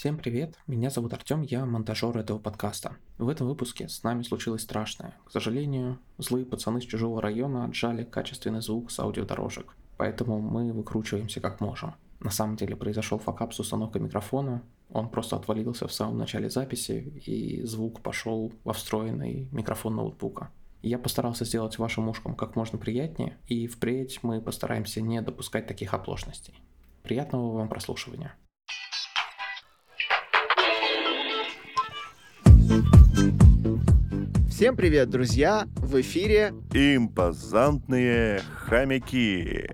Всем привет, меня зовут Артем, я монтажер этого подкаста. В этом выпуске с нами случилось страшное. К сожалению, злые пацаны с чужого района отжали качественный звук с аудиодорожек, поэтому мы выкручиваемся как можем. На самом деле произошел факап с установкой микрофона, он просто отвалился в самом начале записи, и звук пошел во встроенный микрофон ноутбука. Я постарался сделать вашим ушкам как можно приятнее, и впредь мы постараемся не допускать таких оплошностей. Приятного вам прослушивания. Всем привет, друзья! В эфире Импозантные хомяки.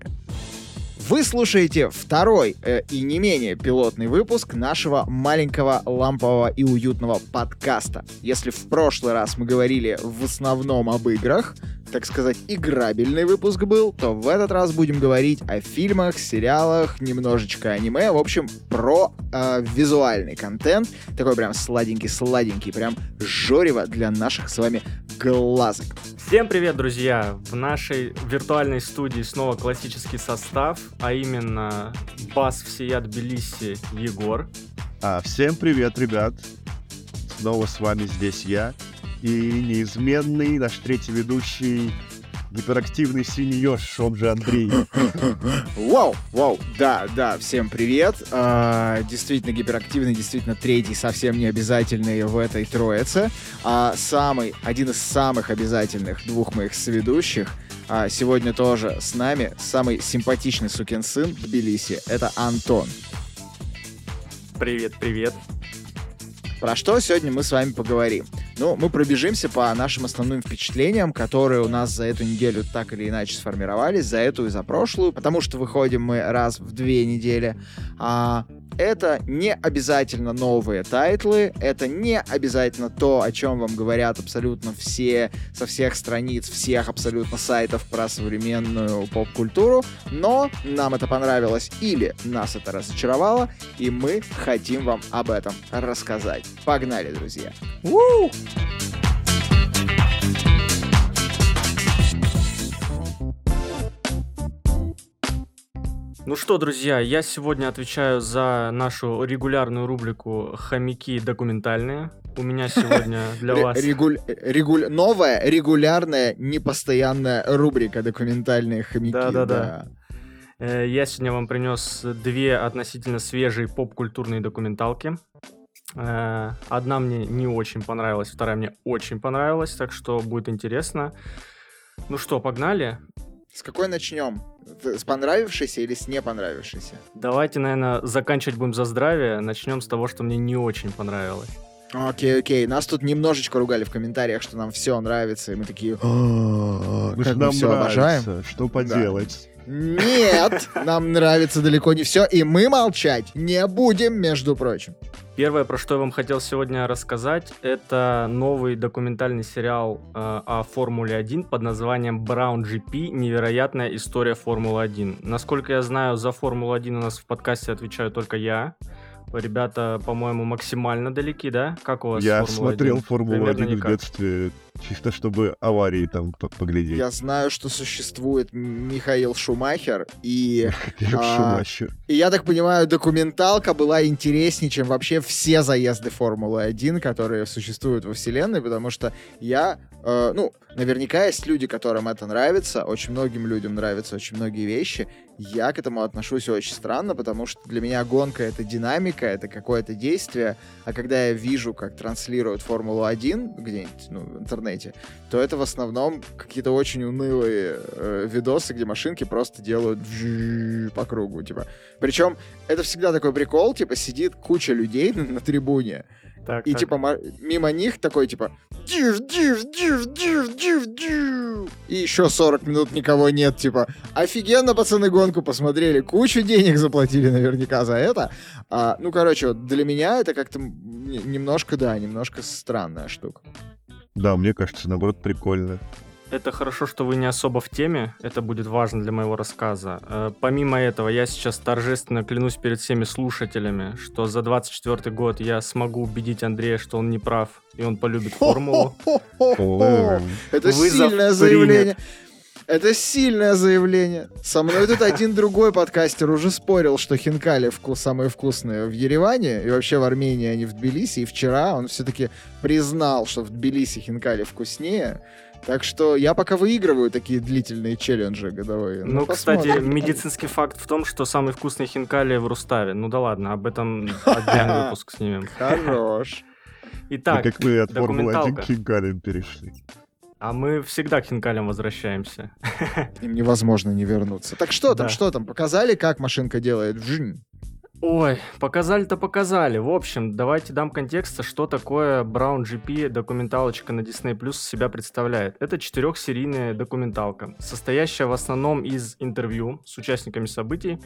вы слушаете второй э, и не менее пилотный выпуск нашего маленького лампового и уютного подкаста. Если в прошлый раз мы говорили в основном об играх, так сказать, играбельный выпуск был, то в этот раз будем говорить о фильмах, сериалах, немножечко аниме, в общем, про э, визуальный контент, такой прям сладенький-сладенький, прям жорево для наших с вами глазок. Всем привет, друзья! В нашей виртуальной студии снова классический состав, а именно бас всея Тбилиси Егор. А, всем привет, ребят. Снова с вами здесь я и неизменный наш третий ведущий гиперактивный синий еж, он же Андрей. Вау, вау, да, да, всем привет. А, действительно гиперактивный, действительно третий, совсем не обязательный в этой троице. А самый, один из самых обязательных двух моих соведущих а, сегодня тоже с нами, самый симпатичный сукин сын Тбилиси, это Антон. Привет, привет. Про что сегодня мы с вами поговорим? Ну, мы пробежимся по нашим основным впечатлениям, которые у нас за эту неделю так или иначе сформировались, за эту и за прошлую, потому что выходим мы раз в две недели. А, это не обязательно новые тайтлы, это не обязательно то, о чем вам говорят абсолютно все, со всех страниц, всех абсолютно сайтов про современную поп-культуру, но нам это понравилось или нас это разочаровало, и мы хотим вам об этом рассказать. Погнали, друзья! Woo! Ну что, друзья, я сегодня отвечаю за нашу регулярную рубрику «Хомяки документальные». У меня сегодня для вас... регуль- регуль- Новая, регулярная, непостоянная рубрика «Документальные хомяки». Да-да-да. Э, Я сегодня вам принес две относительно свежие поп-культурные документалки. Э, Одна мне не очень понравилась, вторая мне очень понравилась, так что будет интересно. Ну что, погнали? С какой начнем? С понравившейся или с не понравившейся? Давайте, наверное, заканчивать будем за здравие. Начнем с того, что мне не очень понравилось. Окей, окей. Нас тут немножечко ругали в комментариях, что нам все нравится, и мы такие, «А, Мы как же мы нам все обожаем. что поделать. Нет, нам нравится далеко не все, и мы молчать не будем, между прочим. Первое, про что я вам хотел сегодня рассказать, это новый документальный сериал э, о Формуле 1 под названием Brown GP. Невероятная история Формулы 1. Насколько я знаю, за Формулу 1 у нас в подкасте отвечаю только я. Ребята, по-моему, максимально далеки, да? Как у вас Я Формула смотрел 1? Формулу-1 Примерно в никак. детстве, чисто чтобы аварии там по- поглядеть. Я знаю, что существует Михаил Шумахер, и, а, Шумахер. и я так понимаю, документалка была интереснее, чем вообще все заезды Формулы-1, которые существуют во вселенной, потому что я, э, ну, наверняка есть люди, которым это нравится, очень многим людям нравятся очень многие вещи. Я к этому отношусь очень странно, потому что для меня гонка — это динамика, это какое-то действие, а когда я вижу, как транслируют Формулу-1 где-нибудь ну, в интернете, то это в основном какие-то очень унылые э, видосы, где машинки просто делают по кругу, типа. Причем это всегда такой прикол, типа сидит куча людей на, на трибуне, Так, и так. типа мимо них такой типа див, див, див, див, див, див. И еще 40 минут никого нет, типа офигенно, пацаны, гонку посмотрели, кучу денег заплатили наверняка за это. А, ну, короче, вот для меня это как-то немножко, да, немножко странная штука. Да, мне кажется, наоборот, прикольно. Это хорошо, что вы не особо в теме, это будет важно для моего рассказа. Э, Помимо этого, я сейчас торжественно клянусь перед всеми слушателями, что за 24 год я смогу убедить Андрея, что он не прав, и он полюбит формулу. Это сильное заявление. Это сильное заявление. Со мной тут один другой подкастер уже спорил, что хинкали вкус самые вкусные в Ереване и вообще в Армении, а не в Тбилиси. И вчера он все-таки признал, что в Тбилиси хинкали вкуснее. Так что я пока выигрываю такие длительные челленджи годовые. Ну, кстати, медицинский факт в том, что самый вкусный хинкали в Руставе. Ну да ладно, об этом отдельный выпуск снимем. Хорош. Итак, как мы от Формулы 1 документалка. к хинкалям перешли. А мы всегда к хинкалям возвращаемся. Им невозможно не вернуться. Так что там, Да. что там? Показали, как машинка делает? Вжинь. Ой, показали-то показали. В общем, давайте дам контекста, что такое Brown GP документалочка на Disney Plus себя представляет. Это четырехсерийная документалка, состоящая в основном из интервью с участниками событий,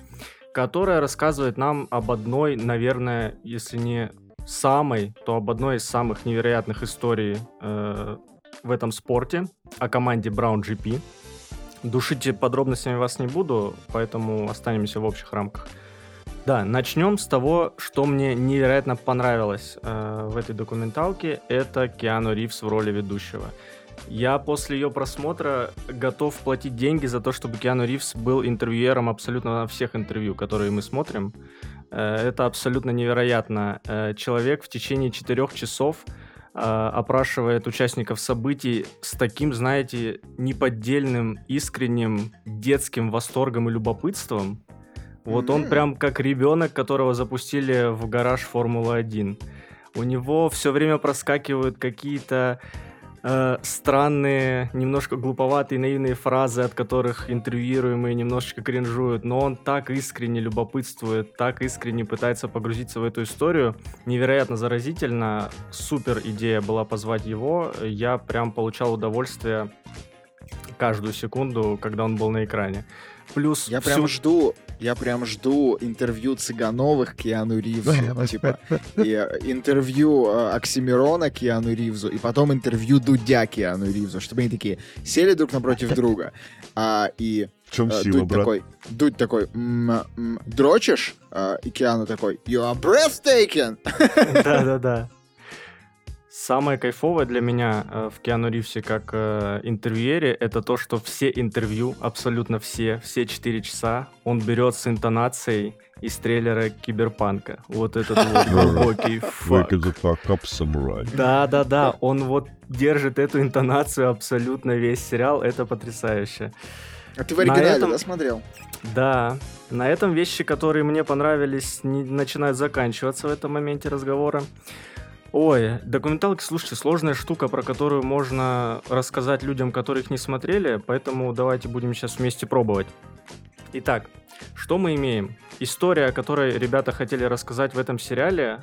которая рассказывает нам об одной, наверное, если не самой, то об одной из самых невероятных историй э, в этом спорте, о команде Brown GP. Душить подробностями вас не буду, поэтому останемся в общих рамках. Да, начнем с того, что мне невероятно понравилось э, в этой документалке. Это Киану Ривз в роли ведущего. Я после ее просмотра готов платить деньги за то, чтобы Киану Ривз был интервьюером абсолютно на всех интервью, которые мы смотрим. Э, это абсолютно невероятно. Э, человек в течение четырех часов опрашивает участников событий с таким, знаете, неподдельным, искренним детским восторгом и любопытством. Вот он М. прям как ребенок, которого запустили в гараж Формулы-1. У него все время проскакивают какие-то э, странные, немножко глуповатые, наивные фразы, от которых интервьюируемые немножечко кринжуют, но он так искренне любопытствует, так искренне пытается погрузиться в эту историю. Невероятно заразительно. Супер идея была позвать его. Я прям получал удовольствие каждую секунду, когда он был на экране. Плюс Я всю- прям жду, я прям жду интервью Цыгановых Киану Ривзу, типа, и э, интервью э, Оксимирона Киану Ривзу, и потом интервью Дудя Киану Ривзу, чтобы они такие сели друг напротив друга, а, и В чем э, сила, Дудь брат? такой, Дудь такой, «М, м, дрочишь? А, и Киану такой, you are breathtaking! Да-да-да. Самое кайфовое для меня э, в Киану Ривсе как э, интервьюере это то, что все интервью, абсолютно все, все 4 часа, он берет с интонацией из трейлера Киберпанка. Вот этот вот глубокий Wake фак. the fuck up, samurai. Да-да-да, он вот держит эту интонацию абсолютно весь сериал, это потрясающе. А ты в На оригинале, этом- да, смотрел? Да, на этом вещи, которые мне понравились, не начинают заканчиваться в этом моменте разговора. Ой, документалки, слушайте, сложная штука, про которую можно рассказать людям, которые их не смотрели, поэтому давайте будем сейчас вместе пробовать. Итак, что мы имеем? История, о которой ребята хотели рассказать в этом сериале,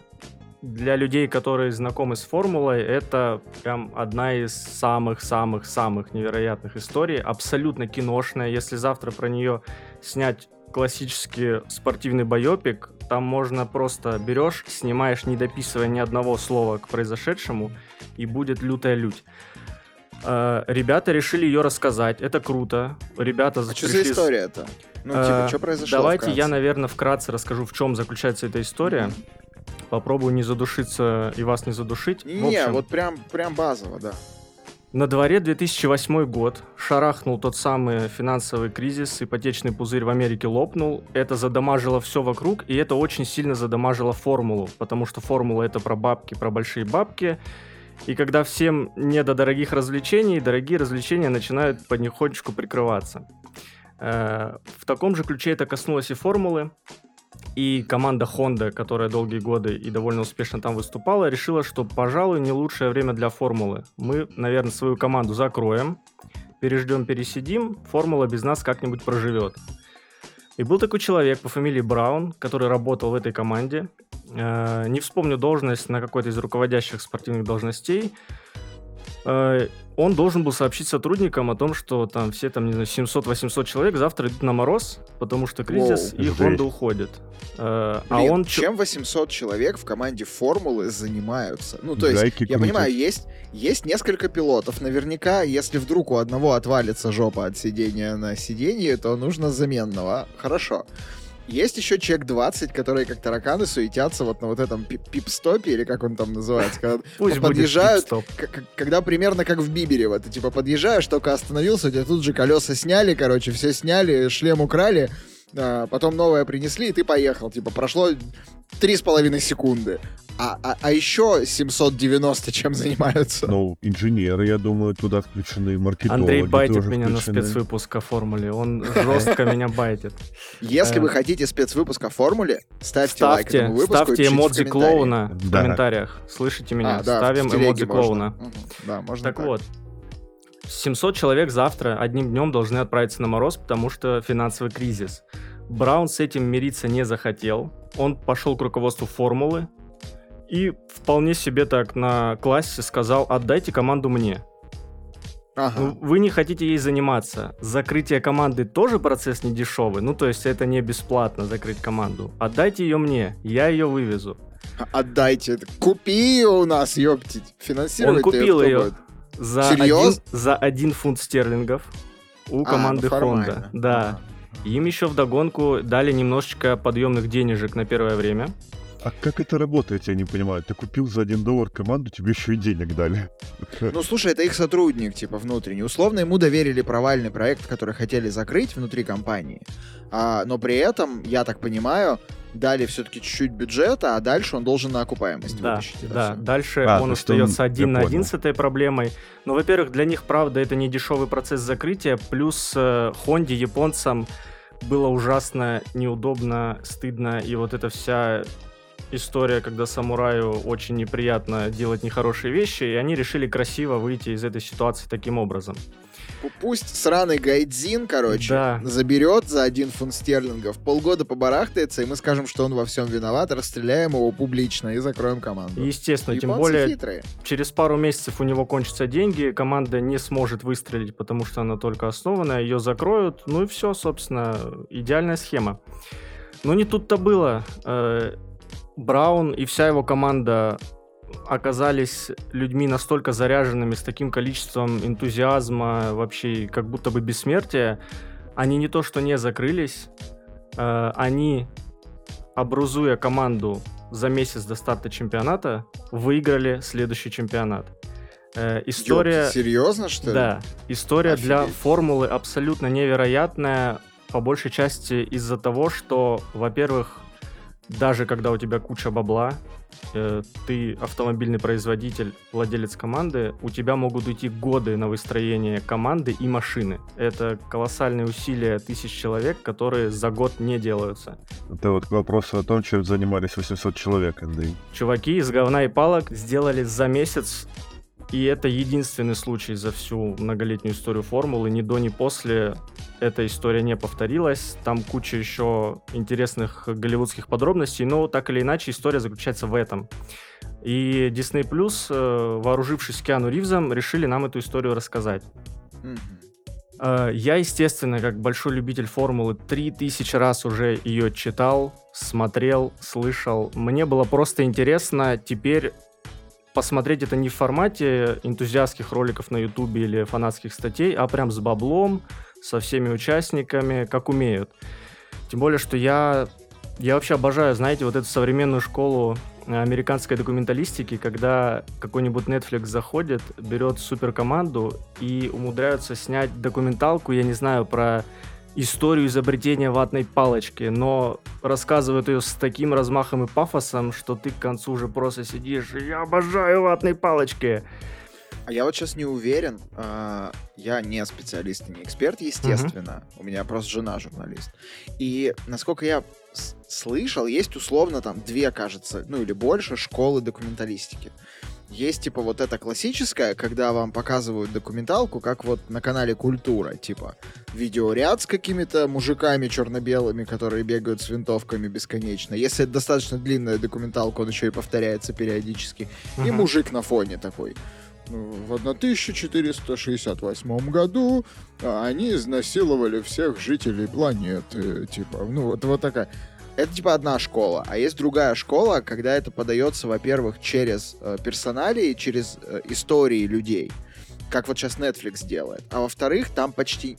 для людей, которые знакомы с формулой, это прям одна из самых-самых-самых невероятных историй. Абсолютно киношная. Если завтра про нее снять классический спортивный байопик, там можно просто берешь, снимаешь, не дописывая ни одного слова к произошедшему, и будет лютая лють. Э, Ребята решили ее рассказать, это круто. Ребята А что за пришли с- история-то? Ну, типа, Э, что произошло? Давайте я, наверное, вкратце расскажу, в чем заключается эта история. Попробую не задушиться и вас не задушить. В Не, общем, вот прям, прям базово, да. На дворе 2008 год. Шарахнул тот самый финансовый кризис, ипотечный пузырь в Америке лопнул. Это задамажило все вокруг, и это очень сильно задамажило формулу, потому что формула это про бабки, про большие бабки. И когда всем не до дорогих развлечений, дорогие развлечения начинают потихонечку прикрываться. Э, В таком же ключе это коснулось и формулы. И команда Honda, которая долгие годы и довольно успешно там выступала, решила, что, пожалуй, не лучшее время для формулы. Мы, наверное, свою команду закроем, переждем, пересидим, формула без нас как-нибудь проживет. И был такой человек по фамилии Браун, который работал в этой команде. Э, Не вспомню должность на какой-то из руководящих спортивных должностей. Э, Он должен был сообщить сотрудникам о том, что там все там, не знаю, 700-800 человек завтра идут на мороз, потому что кризис, Воу, и жесть. Honda уходит. Э, А Блин, он... чем 800 человек в команде формулы занимаются? Ну, то есть, Гайки я крутят. понимаю, есть, есть несколько пилотов. Наверняка, если вдруг у одного отвалится жопа от сидения на сиденье, то нужно заменного. Хорошо. Есть еще чек 20, которые как тараканы суетятся вот на вот этом пип-стопе, или как он там называется, когда Пусть подъезжают, когда примерно как в Бибере, вот ты типа подъезжаешь, только остановился, у тебя тут же колеса сняли, короче, все сняли, шлем украли, а, потом новое принесли, и ты поехал. Типа, прошло три с половиной секунды. А, а, а еще 790 чем занимаются? Ну, инженеры, я думаю, туда включены, маркетологи Андрей байтит меня включены. на спецвыпуск о формуле. Он жестко меня байтит. Если вы э, хотите спецвыпуск о формуле, ставьте лайк этому выпуску Ставьте эмодзи клоуна в комментариях. Слышите меня? А, Ставим эмодзи клоуна. Да, можно Так вот, 700 человек завтра одним днем должны отправиться на мороз, потому что финансовый кризис. Браун с этим мириться не захотел. Он пошел к руководству формулы и вполне себе так на классе сказал, отдайте команду мне. Ага. Ну, вы не хотите ей заниматься. Закрытие команды тоже процесс не дешевый. Ну, то есть это не бесплатно закрыть команду. Отдайте ее мне, я ее вывезу. Отдайте. Купи ее у нас, ёптить. Финансировать Он купил ее. Будет? За один, за один фунт стерлингов у а, команды ну Honda. Да. Ага. Им еще вдогонку дали немножечко подъемных денежек на первое время. А как это работает, я не понимаю. Ты купил за один доллар команду, тебе еще и денег дали. Ну, слушай, это их сотрудник, типа, внутренний. Условно ему доверили провальный проект, который хотели закрыть внутри компании. А, но при этом, я так понимаю, дали все-таки чуть-чуть бюджета, а дальше он должен на окупаемость да, вытащить. Да, все. дальше а, он остается он... один на один с этой проблемой. Но, во-первых, для них, правда, это не дешевый процесс закрытия, плюс э, Хонде, японцам было ужасно неудобно, стыдно, и вот эта вся история, когда самураю очень неприятно делать нехорошие вещи, и они решили красиво выйти из этой ситуации таким образом. Пусть сраный Гайдзин, короче, да. заберет за один фунт стерлингов, полгода побарахтается, и мы скажем, что он во всем виноват, расстреляем его публично и закроем команду. Естественно, Японцы тем более хитрые. через пару месяцев у него кончатся деньги, команда не сможет выстрелить, потому что она только основана, ее закроют, ну и все, собственно, идеальная схема. Но не тут-то было. Браун и вся его команда оказались людьми настолько заряженными, с таким количеством энтузиазма, вообще как будто бы бессмертия, они не то что не закрылись, э, они, образуя команду за месяц до старта чемпионата, выиграли следующий чемпионат. Э, история... Ёпта, серьезно, что ли? Да. История Офигеть. для формулы абсолютно невероятная, по большей части из-за того, что, во-первых, даже когда у тебя куча бабла, э, ты автомобильный производитель, владелец команды, у тебя могут уйти годы на выстроение команды и машины. Это колоссальные усилия тысяч человек, которые за год не делаются. Это вот к вопросу о том, чем занимались 800 человек, Андрей. Чуваки из говна и палок сделали за месяц и это единственный случай за всю многолетнюю историю формулы. Ни до, ни после эта история не повторилась. Там куча еще интересных голливудских подробностей, но так или иначе история заключается в этом. И Disney Plus, э, вооружившись Киану Ривзом, решили нам эту историю рассказать. Mm-hmm. Я, естественно, как большой любитель формулы, 3000 раз уже ее читал, смотрел, слышал. Мне было просто интересно теперь посмотреть это не в формате энтузиастских роликов на ютубе или фанатских статей, а прям с баблом, со всеми участниками, как умеют. Тем более, что я, я вообще обожаю, знаете, вот эту современную школу американской документалистики, когда какой-нибудь Netflix заходит, берет суперкоманду и умудряются снять документалку, я не знаю, про историю изобретения ватной палочки, но рассказывают ее с таким размахом и пафосом, что ты к концу уже просто сидишь, я обожаю ватные палочки. А я вот сейчас не уверен, э, я не специалист и не эксперт, естественно, uh-huh. у меня просто жена журналист. И насколько я слышал, есть условно там две, кажется, ну или больше школы документалистики. Есть, типа, вот эта классическая, когда вам показывают документалку, как вот на канале Культура, типа, видеоряд с какими-то мужиками черно-белыми, которые бегают с винтовками бесконечно. Если это достаточно длинная документалка, он еще и повторяется периодически. Uh-huh. И мужик на фоне такой. Ну, в 1468 году а, они изнасиловали всех жителей планеты. Типа, ну, вот, вот такая это типа одна школа, а есть другая школа, когда это подается, во-первых, через э, персоналии, через э, истории людей, как вот сейчас Netflix делает, а во-вторых, там почти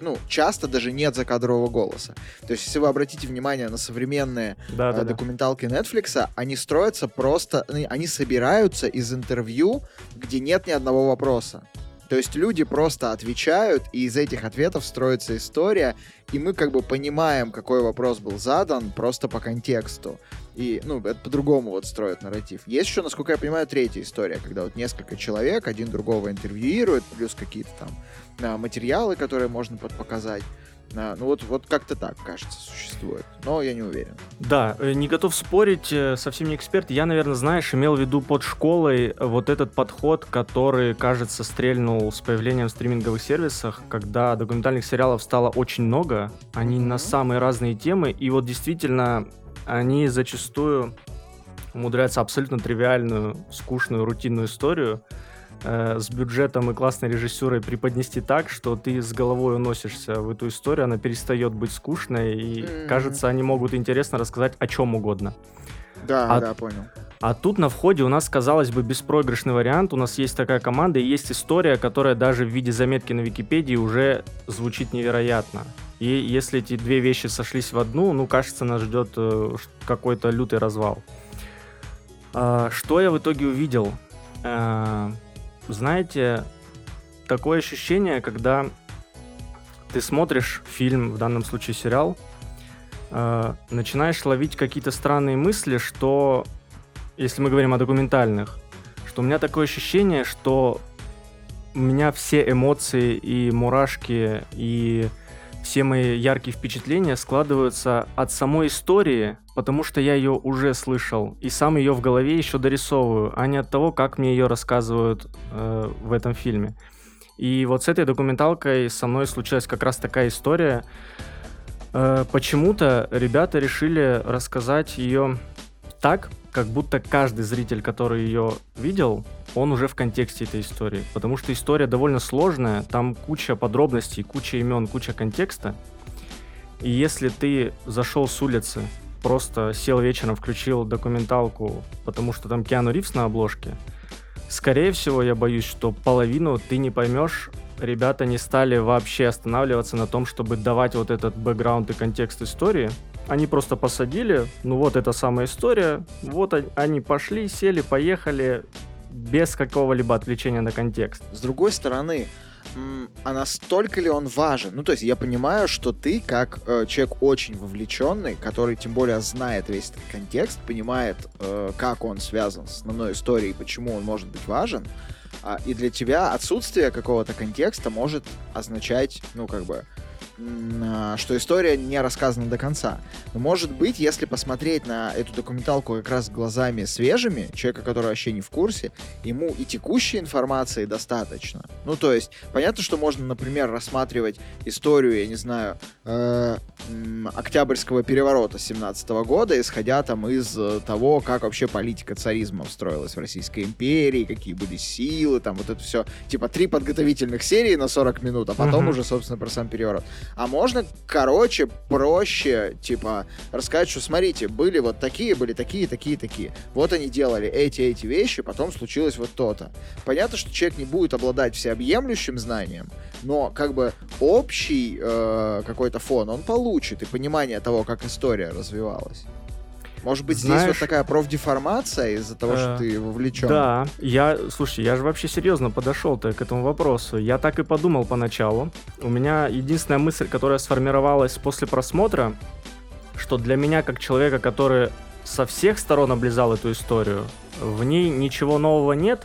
ну, часто даже нет закадрового голоса. То есть, если вы обратите внимание на современные Да, э, да, документалки Netflix, они строятся просто, они собираются из интервью, где нет ни одного вопроса. То есть люди просто отвечают, и из этих ответов строится история, и мы как бы понимаем, какой вопрос был задан, просто по контексту. И, ну, это по-другому вот строят нарратив. Есть еще, насколько я понимаю, третья история, когда вот несколько человек один другого интервьюирует, плюс какие-то там а, материалы, которые можно под- показать. А, ну вот, вот как-то так, кажется, существует. Но я не уверен. Да, э, не готов спорить, э, совсем не эксперт. Я, наверное, знаешь, имел в виду под школой вот этот подход, который, кажется, стрельнул с появлением стриминговых сервисов, когда документальных сериалов стало очень много, они на Мгм. самые разные темы, и вот действительно они зачастую умудряются абсолютно тривиальную, скучную, рутинную историю э, с бюджетом и классной режиссурой преподнести так, что ты с головой уносишься в эту историю, она перестает быть скучной, и Мгм. кажется, они могут интересно рассказать о чем угодно. Да, А- да, понял. А тут на входе у нас, казалось бы, беспроигрышный вариант. У нас есть такая команда и есть история, которая даже в виде заметки на Википедии уже звучит невероятно. И если эти две вещи сошлись в одну, ну, кажется, нас ждет э, какой-то лютый развал. А, что я в итоге увидел? Знаете, такое ощущение, когда ты смотришь фильм, в данном случае сериал, а, начинаешь ловить какие-то странные мысли, что если мы говорим о документальных, что у меня такое ощущение, что у меня все эмоции и мурашки и все мои яркие впечатления складываются от самой истории, потому что я ее уже слышал и сам ее в голове еще дорисовываю, а не от того, как мне ее рассказывают э, в этом фильме. И вот с этой документалкой со мной случилась как раз такая история. Э, почему-то ребята решили рассказать ее так, как будто каждый зритель, который ее видел, он уже в контексте этой истории. Потому что история довольно сложная, там куча подробностей, куча имен, куча контекста. И если ты зашел с улицы, просто сел вечером, включил документалку, потому что там Киану Ривз на обложке, скорее всего, я боюсь, что половину ты не поймешь. Ребята не стали вообще останавливаться на том, чтобы давать вот этот бэкграунд и контекст истории. Они просто посадили, ну вот эта самая история, вот они пошли, сели, поехали, без какого-либо отвлечения на контекст. С другой стороны, а настолько ли он важен? Ну, то есть я понимаю, что ты, как э, человек очень вовлеченный, который тем более знает весь этот контекст, понимает, э, как он связан с основной историей, почему он может быть важен, а, и для тебя отсутствие какого-то контекста может означать, ну, как бы, что история не рассказана до конца. Но может быть, если посмотреть на эту документалку как раз глазами свежими, человека, который вообще не в курсе, ему и текущей информации достаточно. Ну, то есть, понятно, что можно, например, рассматривать историю, я не знаю, э, Октябрьского переворота 17 года, исходя там из э, того, как вообще политика царизма строилась в Российской империи, какие были силы, там вот это все. Типа три подготовительных серии на 40 минут, а потом Мгм. уже, собственно, про сам переворот. А можно, короче, проще, типа, рассказать, что смотрите, были вот такие, были такие, такие, такие. Вот они делали эти, эти вещи, потом случилось вот то-то. Понятно, что человек не будет обладать всеобъемлющим знанием, но как бы общий э, какой-то фон он получит и понимание того, как история развивалась. Может быть, здесь вот Знаешь, такая профдеформация из-за того, что э, ты вовлечен. Да, я, слушай, я же вообще серьезно подошел-то к этому вопросу. Я так и подумал поначалу. У меня единственная мысль, которая сформировалась после просмотра, что для меня, как человека, который со всех сторон облизал эту историю, в ней ничего нового нет.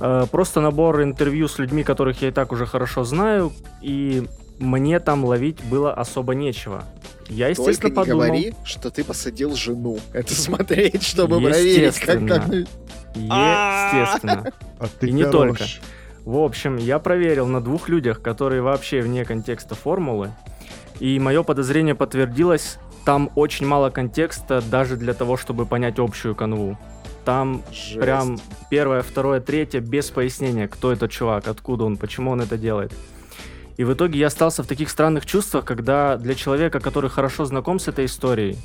Э, Просто набор интервью с людьми, которых я и так уже хорошо знаю, и мне там ловить было особо нечего. Я, Только естественно, не подумал... говори, что ты посадил жену это смотреть, чтобы проверить, как, как... Естественно. А ты И не только. В общем, я проверил на двух людях, которые вообще вне контекста формулы. И мое подозрение подтвердилось. Там очень мало контекста даже для того, чтобы понять общую канву. Там Жесть. прям первое, второе, третье без пояснения, кто этот чувак, откуда он, почему он это делает. И в итоге я остался в таких странных чувствах, когда для человека, который хорошо знаком с этой историей,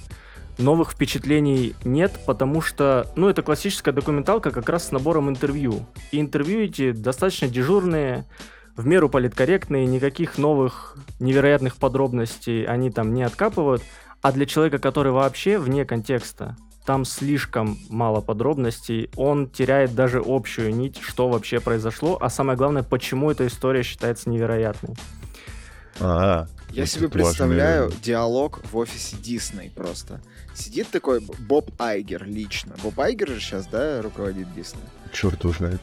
новых впечатлений нет, потому что, ну, это классическая документалка как раз с набором интервью. И интервью эти достаточно дежурные, в меру политкорректные, никаких новых невероятных подробностей они там не откапывают. А для человека, который вообще вне контекста, там слишком мало подробностей, он теряет даже общую нить, что вообще произошло, а самое главное, почему эта история считается невероятной. А, Я себе важный представляю элемент. диалог в офисе Дисней просто. Сидит такой Боб Айгер лично. Боб Айгер же сейчас, да, руководит Дисней. Черт его знает.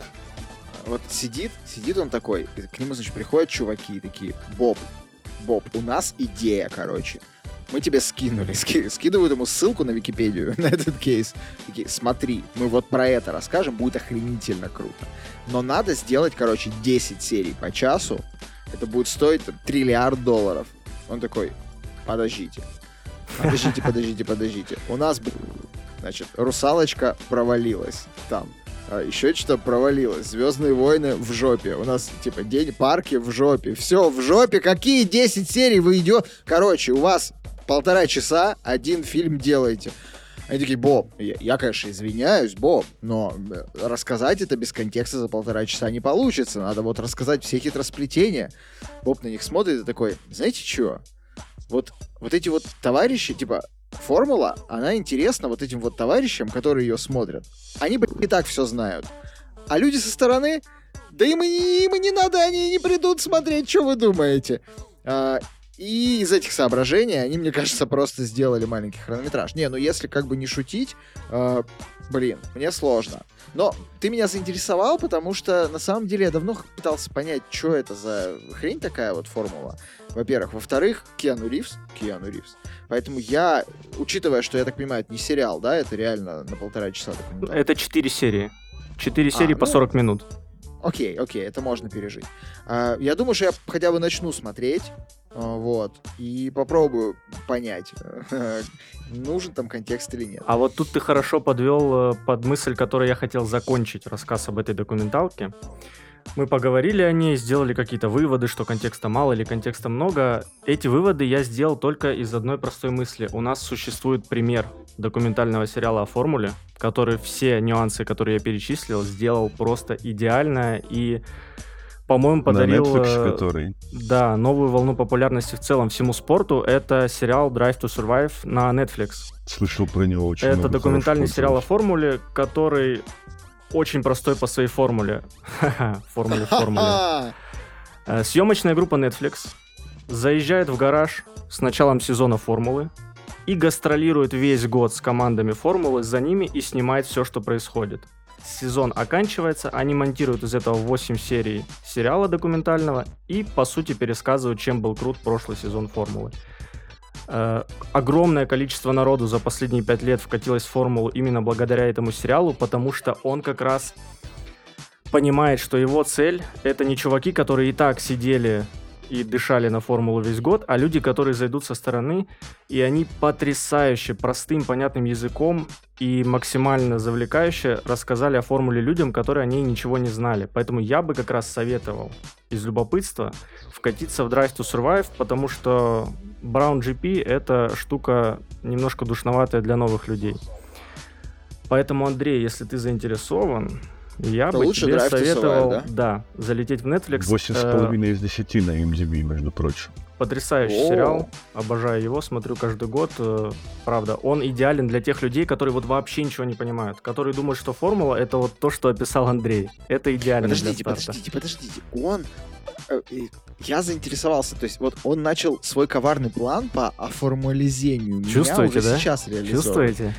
Вот сидит, сидит он такой, и к нему, значит, приходят чуваки и такие, Боб, Боб, у нас идея, короче. Мы тебе скинули, ски- скидывают ему ссылку на Википедию, на этот кейс. Такие, смотри, мы вот про это расскажем, будет охренительно круто. Но надо сделать, короче, 10 серий по часу. Это будет стоить триллиард долларов. Он такой, подождите. Подождите, подождите, подождите. У нас, значит, русалочка провалилась там. А еще что-то провалилось. Звездные войны в жопе. У нас, типа, день парки в жопе. Все в жопе. Какие 10 серий вы идете? Короче, у вас полтора часа один фильм делаете. Они такие, Боб, я, я, конечно, извиняюсь, Боб, но э, рассказать это без контекста за полтора часа не получится. Надо вот рассказать все хитросплетения. Боб на них смотрит и такой, знаете что? Вот, вот эти вот товарищи, типа, формула, она интересна вот этим вот товарищам, которые ее смотрят. Они, блядь, и так все знают. А люди со стороны, да им и, им и не надо, они не придут смотреть, что вы думаете. А, и из этих соображений они, мне кажется, просто сделали маленький хронометраж. Не, ну если как бы не шутить, а, блин, мне сложно. Но ты меня заинтересовал, потому что на самом деле я давно пытался понять, что это за хрень такая вот формула. Во-первых. Во-вторых, Киану Ривз. Киану Ривз. Поэтому я, учитывая, что, я так понимаю, это не сериал, да, это реально на полтора часа документалка. Это 4 серии. 4 серии по ну, 40 минут. Окей, окей, это можно пережить. А, я думаю, что я хотя бы начну смотреть, а, вот, и попробую понять, нужен там контекст или нет. А вот тут ты хорошо подвел э, под мысль, которой я хотел закончить рассказ об этой документалке. Мы поговорили о ней, сделали какие-то выводы, что контекста мало или контекста много. Эти выводы я сделал только из одной простой мысли. У нас существует пример документального сериала о формуле, который все нюансы, которые я перечислил, сделал просто идеально и, по-моему, подарил... На Netflix, э, который... Да, новую волну популярности в целом всему спорту. Это сериал Drive to Survive на Netflix. Слышал про него очень Это много документальный сериал о формуле, который очень простой по своей формуле. Формуле формуле. Э, Съемочная группа Netflix заезжает в гараж с началом сезона формулы и гастролирует весь год с командами формулы за ними и снимает все, что происходит. Сезон оканчивается, они монтируют из этого 8 серий сериала документального и, по сути, пересказывают, чем был крут прошлый сезон формулы. Э, огромное количество народу за последние пять лет вкатилось в формулу именно благодаря этому сериалу, потому что он как раз понимает, что его цель это не чуваки, которые и так сидели и дышали на формулу весь год, а люди, которые зайдут со стороны, и они потрясающе простым, понятным языком и максимально завлекающе рассказали о формуле людям, которые о ней ничего не знали. Поэтому я бы как раз советовал из любопытства вкатиться в Drive to Survive, потому что Brown GP это штука немножко душноватая для новых людей. Поэтому, Андрей, если ты заинтересован, я То бы лучше тебе советовал, да? да, залететь в Netflix. Восемь с Э, половиной из десяти на MDB, между прочим. Потрясающий О. сериал, обожаю его, смотрю каждый год. э, Правда, он идеален для тех людей, которые вот вообще ничего не понимают, которые думают, что формула это вот то, что описал Андрей. Это идеально Подождите, для старта. подождите, подождите. Он... э, э, Я заинтересовался, то есть вот он начал свой коварный план по оформализению меня Чувствуете, уже да? сейчас реализовывать. Чувствуете?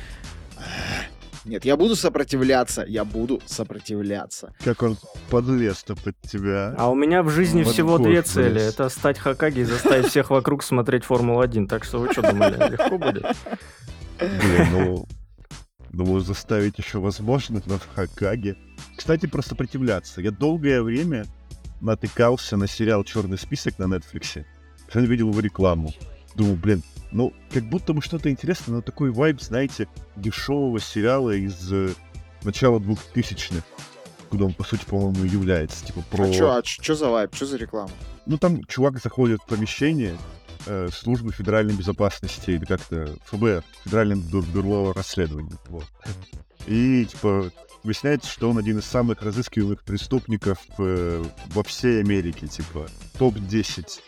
Нет, я буду сопротивляться, я буду сопротивляться. Как он подлез-то под тебя. А у меня в жизни Вот всего две влез. цели. Это стать Хакаги и заставить всех вокруг смотреть Формулу-1. Так что вы что думали, легко будет? Блин, ну... Думаю, заставить еще возможно на Хакаге. Кстати, про сопротивляться. Я долгое время натыкался на сериал «Черный список» на Netflix. Я видел его рекламу. Думаю, блин, ну, как будто бы что-то интересное, но такой вайб, знаете, дешевого сериала из э, начала 2000-х. Куда он, по сути, по-моему, и является. Типа про... А чё, а чё за вайп, чё за реклама? Ну, там чувак заходит в помещение э, службы федеральной безопасности или как-то ФБР, Федеральное бюро, бюро расследований. Вот. И, типа, выясняется, что он один из самых разыскиваемых преступников э, во всей Америке, типа топ-10.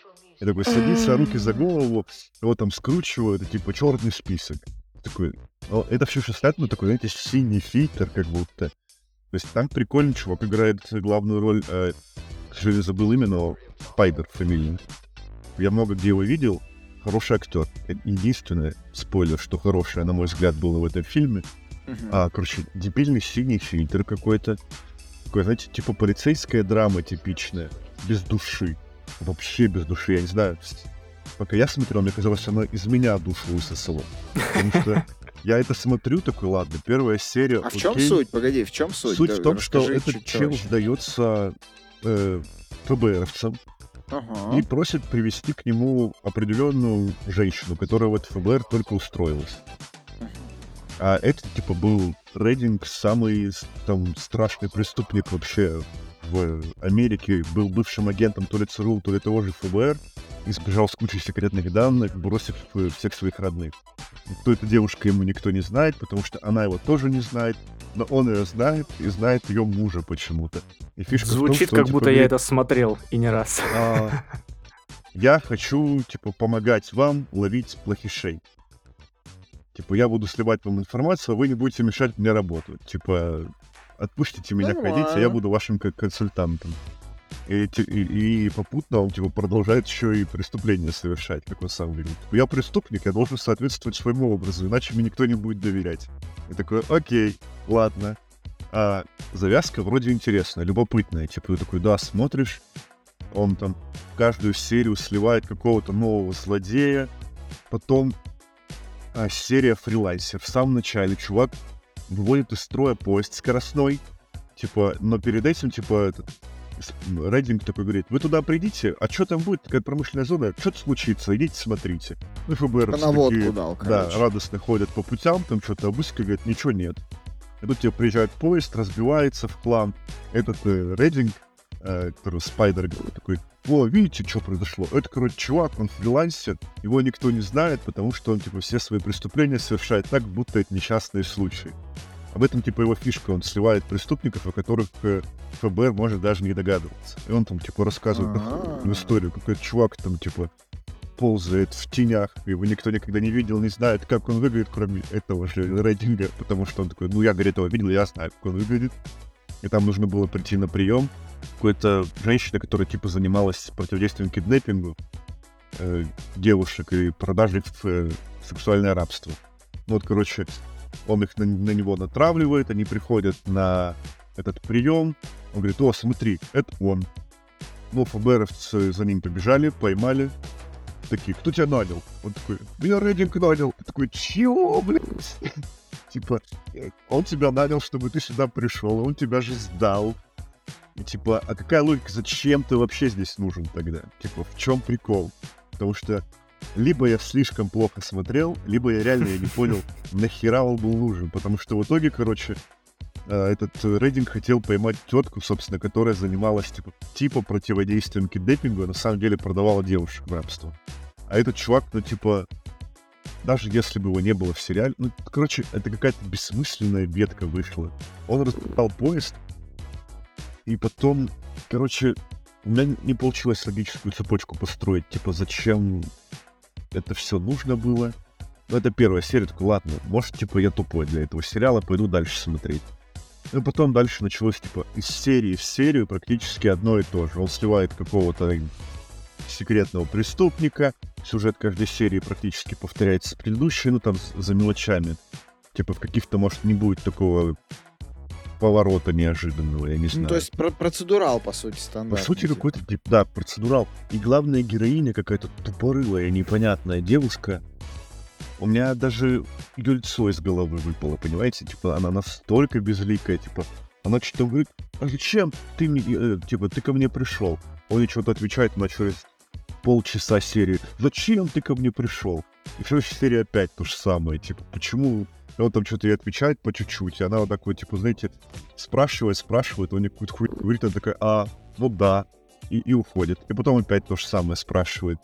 И такой садится, руки за голову, его там скручивают, и типа черный список. Такой, это все еще снято, но такой, знаете, синий фильтр, как будто. То есть там прикольный чувак играет главную роль, э, к сожалению, забыл имя, но Пайдер фамилия. Я много где его видел. Хороший актер. Это Единственное, спойлер, что хорошее, на мой взгляд, было в этом фильме. А, короче, дебильный синий фильтр какой-то. Такой, знаете, типа полицейская драма типичная. Без души. Вообще без души, я не знаю. Пока я смотрел, мне казалось, она из меня душу высосала. Потому что я это смотрю, такой, ладно, первая серия. А в чем суть? Погоди, в чем суть? Суть Да, в том, что этот чел чётче. сдается э, ФБРовцам Ага. и просит привести к нему определенную женщину, которая в этот ФБР только устроилась. А это, типа, был Рейдинг, самый там страшный преступник вообще в Америке. Был бывшим агентом то ли ЦРУ, то ли того же ФБР. И сбежал с кучей секретных данных, бросив э, всех своих родных. Кто эта девушка, ему никто не знает, потому что она его тоже не знает. Но он ее знает и знает ее мужа почему-то. И фишка в том, Звучит, что как типа, будто я это смотрел и не раз. а, я хочу, типа, помогать вам ловить плохишей. Типа, я буду сливать вам информацию, а вы не будете мешать мне работать. Типа, отпустите меня ходить, а я буду вашим консультантом. И, и- и попутно он, типа, продолжает еще и преступления совершать, как он сам говорит. Я преступник, я должен соответствовать своему образу, иначе мне никто не будет доверять. И такой, окей, ладно. А завязка вроде интересная, любопытная. Типа, ты такой, да, смотришь, он там каждую серию сливает какого-то нового злодея. Потом а, серия фрилансер. В самом начале чувак выводит из строя поезд скоростной. Типа, но перед этим, типа, этот, Рейдинг такой говорит, вы туда придите, а что там будет, такая промышленная зона, что-то случится, идите смотрите. Ну, ФБР наводку дал, да, радостно ходят по путям, там что-то обыскивают, ничего нет. И тут тебе приезжает поезд, разбивается в хлам. Этот э, Рейдинг, э, который Спайдер говорит, такой, о, видите, что произошло? Это, короче, чувак, он фрилансер, его никто не знает, потому что он, типа, все свои преступления совершает так, будто это несчастные случаи. Об этом, типа, его фишка, он сливает преступников, о которых э, ФБР может даже не догадываться. И он там, типа, рассказывает А. ну, историю, какой-то чувак там, типа, ползает в тенях, его никто никогда не видел, не знает, как он выглядит, кроме этого же рейтинга, потому что он такой, ну, я, говорит, его видел, я знаю, как он выглядит. И там нужно было прийти на прием какой-то женщина, которая, типа, занималась противодействием киднеппингу э, девушек и продажей в э, сексуальное рабство. Ну, вот, короче, он их на, на него натравливает, они приходят на этот прием, он говорит, о, смотри, это он. Ну, ФБРовцы за ним побежали, поймали. Такие, кто тебя нанял? Он такой, меня Рейдинг нанял. Я такой, чего, блядь? Типа, он тебя нанял, чтобы ты сюда пришел, он тебя же сдал. И типа, а какая логика, зачем ты вообще здесь нужен тогда? Типа, в чем прикол? Потому что либо я слишком плохо смотрел, либо я реально я не понял, нахера он был нужен. Потому что в итоге, короче, э, этот Рейдинг хотел поймать тетку, собственно, которая занималась типа, типа противодействием киднеппингу, а на самом деле продавала девушек в рабство. А этот чувак, ну, типа, даже если бы его не было в сериале, ну, короче, это какая-то бессмысленная ветка вышла. Он разбирал поезд, и потом, короче, у меня не получилось логическую цепочку построить. Типа, зачем это все нужно было? Ну, это первая серия, такой, ладно, может, типа, я тупой для этого сериала, пойду дальше смотреть. Ну, потом дальше началось, типа, из серии в серию практически одно и то же. Он сливает какого-то секретного преступника, сюжет каждой серии практически повторяется с предыдущей, ну, там, за мелочами. Типа, в каких-то, может, не будет такого поворота неожиданного, я не знаю. Ну, то есть про- процедурал, по сути, По стандартный. сути, типа. какой-то, да, процедурал. И главная героиня какая-то тупорылая, непонятная девушка. У меня даже ее лицо из головы выпало, понимаете? Типа, она настолько безликая, типа, она что-то говорит, а зачем ты мне, э, типа, ты ко мне пришел? Он ей что-то отвечает на через полчаса серии. Зачем ты ко мне пришел? И в следующей серии опять то же самое, типа, почему И он там что-то ей отвечает по чуть-чуть, и она вот так вот, типа, знаете, спрашивает, спрашивает, он ей какую-то хуйню говорит, она такая, а, ну да, и, и уходит. И потом опять то же самое спрашивает.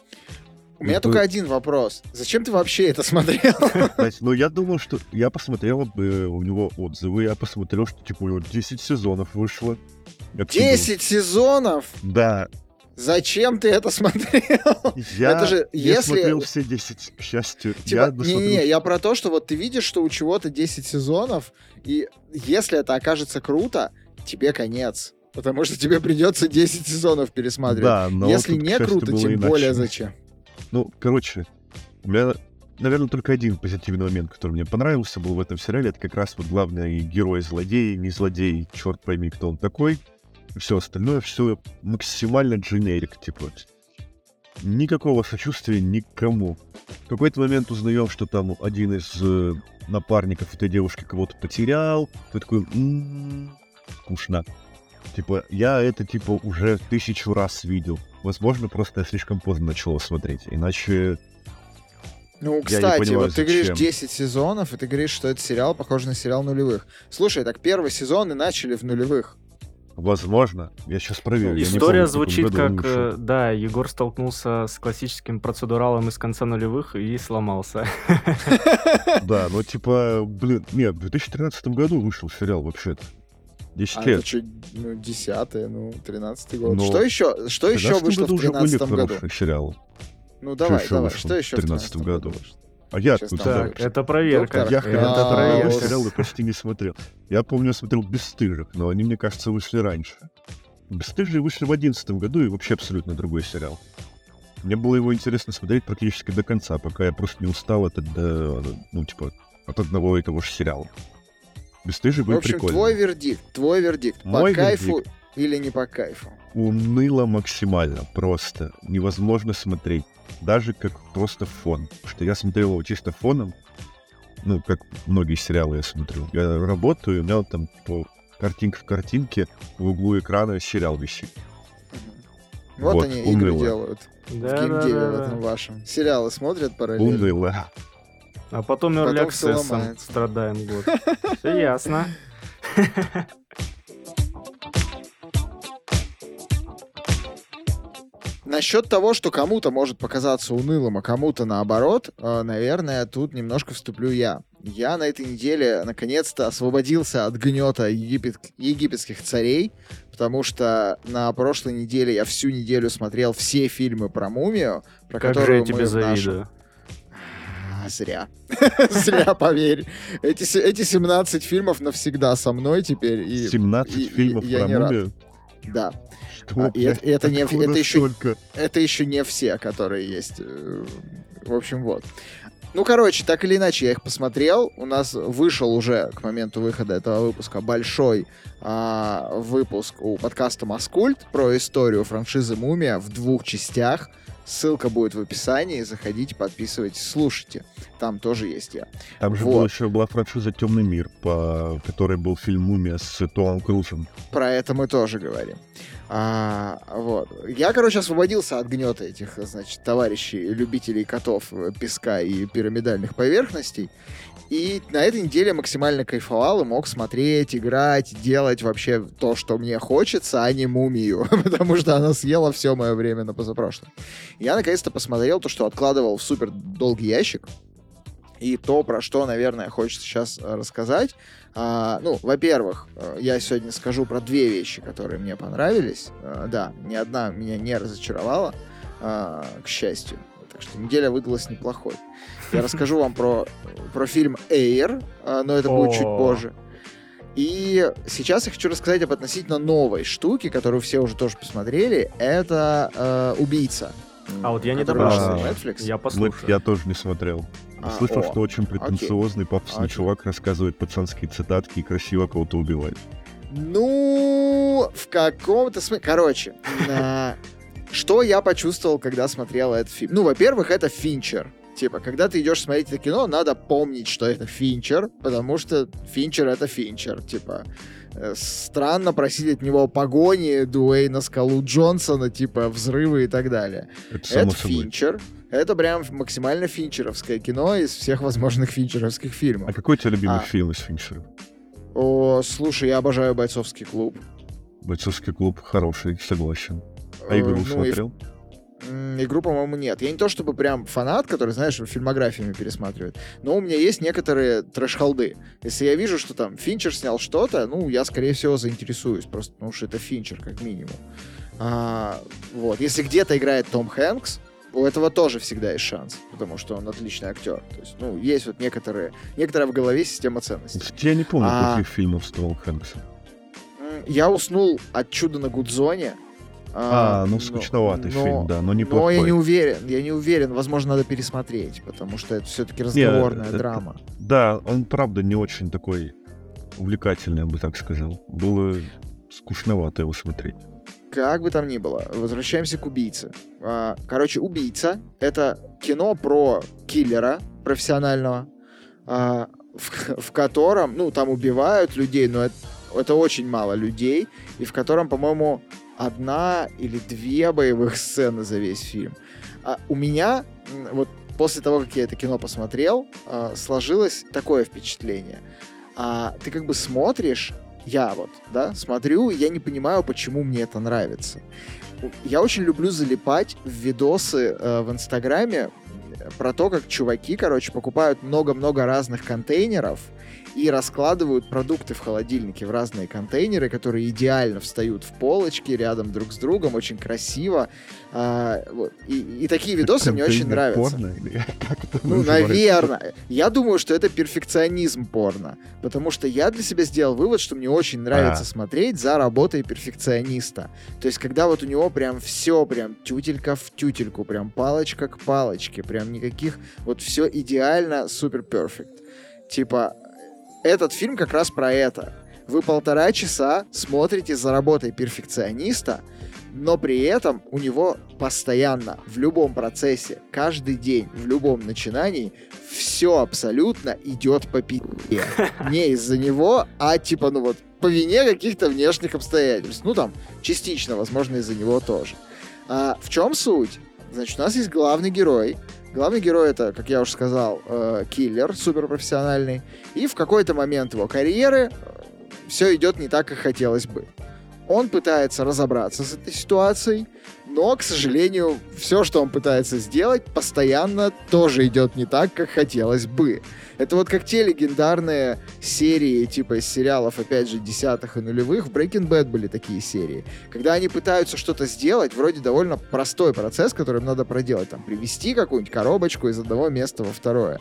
У меня только один вопрос. Зачем ты вообще это смотрел? Ну, я думал, что... Я посмотрел э, у него отзывы, я посмотрел, что, типа, у него 10 сезонов вышло. Я такой думаю, 10 сезонов? Да. Зачем ты это смотрел? Я Это же, не если- смотрел все 10, к счастью. Типа, я не-не-не, досмотрел- я про то, что вот ты видишь, что у чего-то 10 сезонов, и если это окажется круто, тебе конец. Потому что тебе придется 10 сезонов пересматривать. Да, но Если тут, не счастью, круто, тем иначе. более зачем. Ну, короче, у меня, наверное, только один позитивный момент, который мне понравился, был в этом сериале. Это как раз вот главный герой злодей, не злодей, черт пойми, кто он такой. Все остальное, все максимально дженерик, типа. Никакого сочувствия никому. В какой-то момент узнаем, что там один из э, напарников этой девушки кого-то потерял. Ты такой, «М, скучно. Типа, я это, типа, уже тысячу раз видел. Возможно, просто я слишком поздно начал смотреть. Иначе Ну, кстати, понимаю, вот ты говоришь зачем. 10 сезонов, и ты говоришь, что это сериал похож на сериал нулевых. Слушай, так первый сезон и начали в нулевых. Возможно. Я сейчас проверю. Я не История помню, звучит как, э, да, Егор столкнулся с классическим процедуралом из конца нулевых и сломался. Да, ну типа, блин, нет, в 2013 году вышел сериал вообще-то. 10 А лет. это что, ну, 10 ну, 13 год. Ну, что еще, что еще 13 вышло в году уже были 13 году? сериалы. Ну, давай, еще давай, что еще в в 13 13 году? году? А я Сейчас откуда знаю? Так, это проверка. Доктор Я Это проверка. сериалы почти не смотрел. Я помню, я смотрел «Бесстыжих», но они, мне кажется, вышли раньше. «Бесстыжие» вышли в 11 году, и вообще абсолютно другой сериал. Мне было его интересно смотреть практически до конца, пока я просто не устал от, ну, типа, от одного и того же сериала. «Бесстыжие» В были общем, прикольные. твой вердикт, твой вердикт. Мой по кайфу вердикт. или не по кайфу? уныло максимально, просто невозможно смотреть, даже как просто фон. Потому что я смотрел его чисто фоном, ну, как многие сериалы я смотрю. Я работаю, и у меня вот там по картинка в картинке в углу экрана сериал висит. Вот, Вот, они игры уныло. делают. в Да, да, геймдеве да, в да. этом вашем. Сериалы смотрят параллельно. Уныло. А потом Early Access страдаем год. Все ясно. Насчет того, что кому-то может показаться унылым, а кому-то наоборот, э, наверное, тут немножко вступлю я. Я на этой неделе наконец-то освободился от гнета египет- египетских царей, потому что на прошлой неделе я всю неделю смотрел все фильмы про мумию, про Как же которую я тебе мы в нашем-. А, Зря. Зря, поверь. Эти, эти 17 фильмов навсегда со мной теперь. И, 17 и- и фильмов я про не рад. мумию. да. Что, А, и это- это не- это еще- столько? Это еще не все, которые есть. Э, В общем, вот. Ну, короче, так или иначе, я их посмотрел. У нас вышел уже к моменту выхода этого выпуска большой а, выпуск у подкаста Маскульт про историю франшизы Мумия в двух частях. Ссылка будет в описании. Заходите, подписывайтесь, слушайте. Там тоже есть я. Там же Вот. был еще была франшиза «Темный мир», по которой был фильм «Мумия» с Томом Крузом. Про это мы тоже говорим. А, вот. Я, короче, освободился от гнета этих, значит, товарищей, любителей котов, э, песка и пирамидальных поверхностей. И на этой неделе максимально кайфовал и мог смотреть, играть, делать вообще то, что мне хочется, а не мумию, потому что она съела все мое время на позапрошлом. Я наконец-то посмотрел то, что откладывал в супер долгий ящик. И то, про что, наверное, хочется сейчас э, рассказать. А, ну, во-первых, э, я сегодня скажу про две вещи, которые мне понравились. А, да, ни одна меня не разочаровала, а, к счастью. Так что неделя выдалась неплохой. Я расскажу вам про, про фильм Air, но это будет чуть позже. И сейчас я хочу рассказать об относительно новой штуке, которую все уже тоже посмотрели. Это э, «Убийца». А вот я не добрался. Netflix. Я послушаю. я тоже не смотрел. А, Слышал, что очень претенциозный, пафосный Окей. чувак рассказывает пацанские цитатки и красиво кого-то убивает. Ну, в каком-то смысле... Короче, на- что я почувствовал, когда смотрел этот фильм? Ну, во-первых, это Финчер. Типа, когда ты идешь смотреть это кино, надо помнить, что это Финчер, потому что Финчер — это Финчер. Типа, э, странно просить от него погони Дуэйна Скалу Джонсона, типа, взрывы и так далее. Это это собой. Это прям максимально финчеровское кино из всех возможных финчеровских фильмов. А какой у тебя любимый А. фильм из Финчера? О, слушай, я обожаю «Бойцовский клуб». Бойцовский клуб хороший, согласен. А Э, игру ну и смотрел? М, Игру, по-моему, нет. Я не то чтобы прям фанат, который, знаешь, фильмографиями пересматривает, но у меня есть некоторые трэш-холды. Если я вижу, что там Финчер снял что-то, ну, я, скорее всего, заинтересуюсь, просто потому что это Финчер, как минимум. А, вот. Если где-то играет Том Хэнкс, у этого тоже всегда есть шанс, потому что он отличный актер. То есть, ну, есть вот некоторые, некоторая в голове система ценностей. Я не помню А. плохих фильмов с Томом Хэнксом. М, Я уснул от чуда на Гудзоне. А, ну но- скучноватый но- фильм, да, но Но неплохой. я не уверен, я не уверен, возможно, надо пересмотреть, потому что это все-таки разговорная это- драма. Да, он правда не очень такой увлекательный, я бы так сказал. Было скучновато его смотреть. Как бы там ни было, возвращаемся к убийце. А, Короче, убийца это кино про киллера профессионального, а, в, в котором, ну, там убивают людей, но это, это очень мало людей, и в котором, по-моему, одна или две боевых сцены за весь фильм. А у меня, вот после того, как я это кино посмотрел, а, сложилось такое впечатление. А, ты как бы смотришь, я вот, да, смотрю, и я не понимаю, почему мне это нравится. Я очень люблю залипать в видосы э, в Инстаграме про то, как чуваки, короче, покупают много-много разных контейнеров и раскладывают продукты в холодильнике в разные контейнеры, которые идеально встают в полочки рядом друг с другом, очень красиво. А, вот. и, и такие видосы мне очень нравятся. порно или как это Ну, наверное. Я думаю, что это перфекционизм порно. Потому что я для себя сделал вывод, что мне очень нравится А. смотреть за работой перфекциониста. То есть, когда вот у него прям все, прям тютелька в тютельку, прям палочка к палочке, прям никаких, вот все идеально, супер перфект. Типа, этот фильм как раз про это. Вы полтора часа смотрите за работой перфекциониста, но при этом у него постоянно в любом процессе, каждый день, в любом начинании все абсолютно идет по пи***е. Не из-за него, а типа, ну вот, по вине каких-то внешних обстоятельств. Ну там, частично, возможно, из-за него тоже. А, в чем суть? Значит, у нас есть главный герой. Главный герой это, как я уже сказал, э, киллер суперпрофессиональный. И в какой-то момент его карьеры все идет не так, как хотелось бы. Он пытается разобраться с этой ситуацией, но, к сожалению, все, что он пытается сделать, постоянно тоже идет не так, как хотелось бы. Это вот как те легендарные серии, типа из сериалов, опять же, десятых и нулевых. В Breaking Bad были такие серии. Когда они пытаются что-то сделать, вроде довольно простой процесс, который им надо проделать. Там, привести какую-нибудь коробочку из одного места во второе.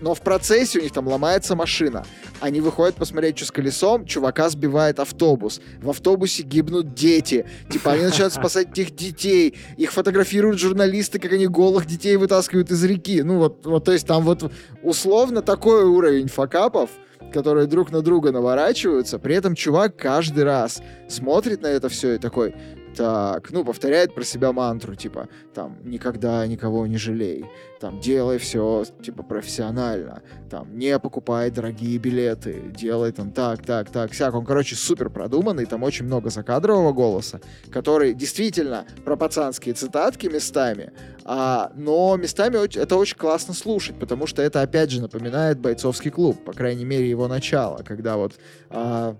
Но в процессе у них там ломается машина. Они выходят посмотреть, что с колесом, чувака сбивает автобус. В автобусе гибнут дети. Типа они начинают спасать этих детей. Их фотографируют журналисты, как они голых детей вытаскивают из реки. Ну вот, вот то есть там вот условно такой уровень факапов, которые друг на друга наворачиваются. При этом чувак каждый раз смотрит на это все и такой, так, ну, повторяет про себя мантру, типа, там, никогда никого не жалей, там, делай все, типа, профессионально, там, не покупай дорогие билеты, делай там так, так, так, всяк. Он, короче, супер продуманный, там очень много закадрового голоса, который действительно про пацанские цитатки местами, а, но местами это очень классно слушать, потому что это, опять же, напоминает бойцовский клуб, по крайней мере, его начало, когда вот а,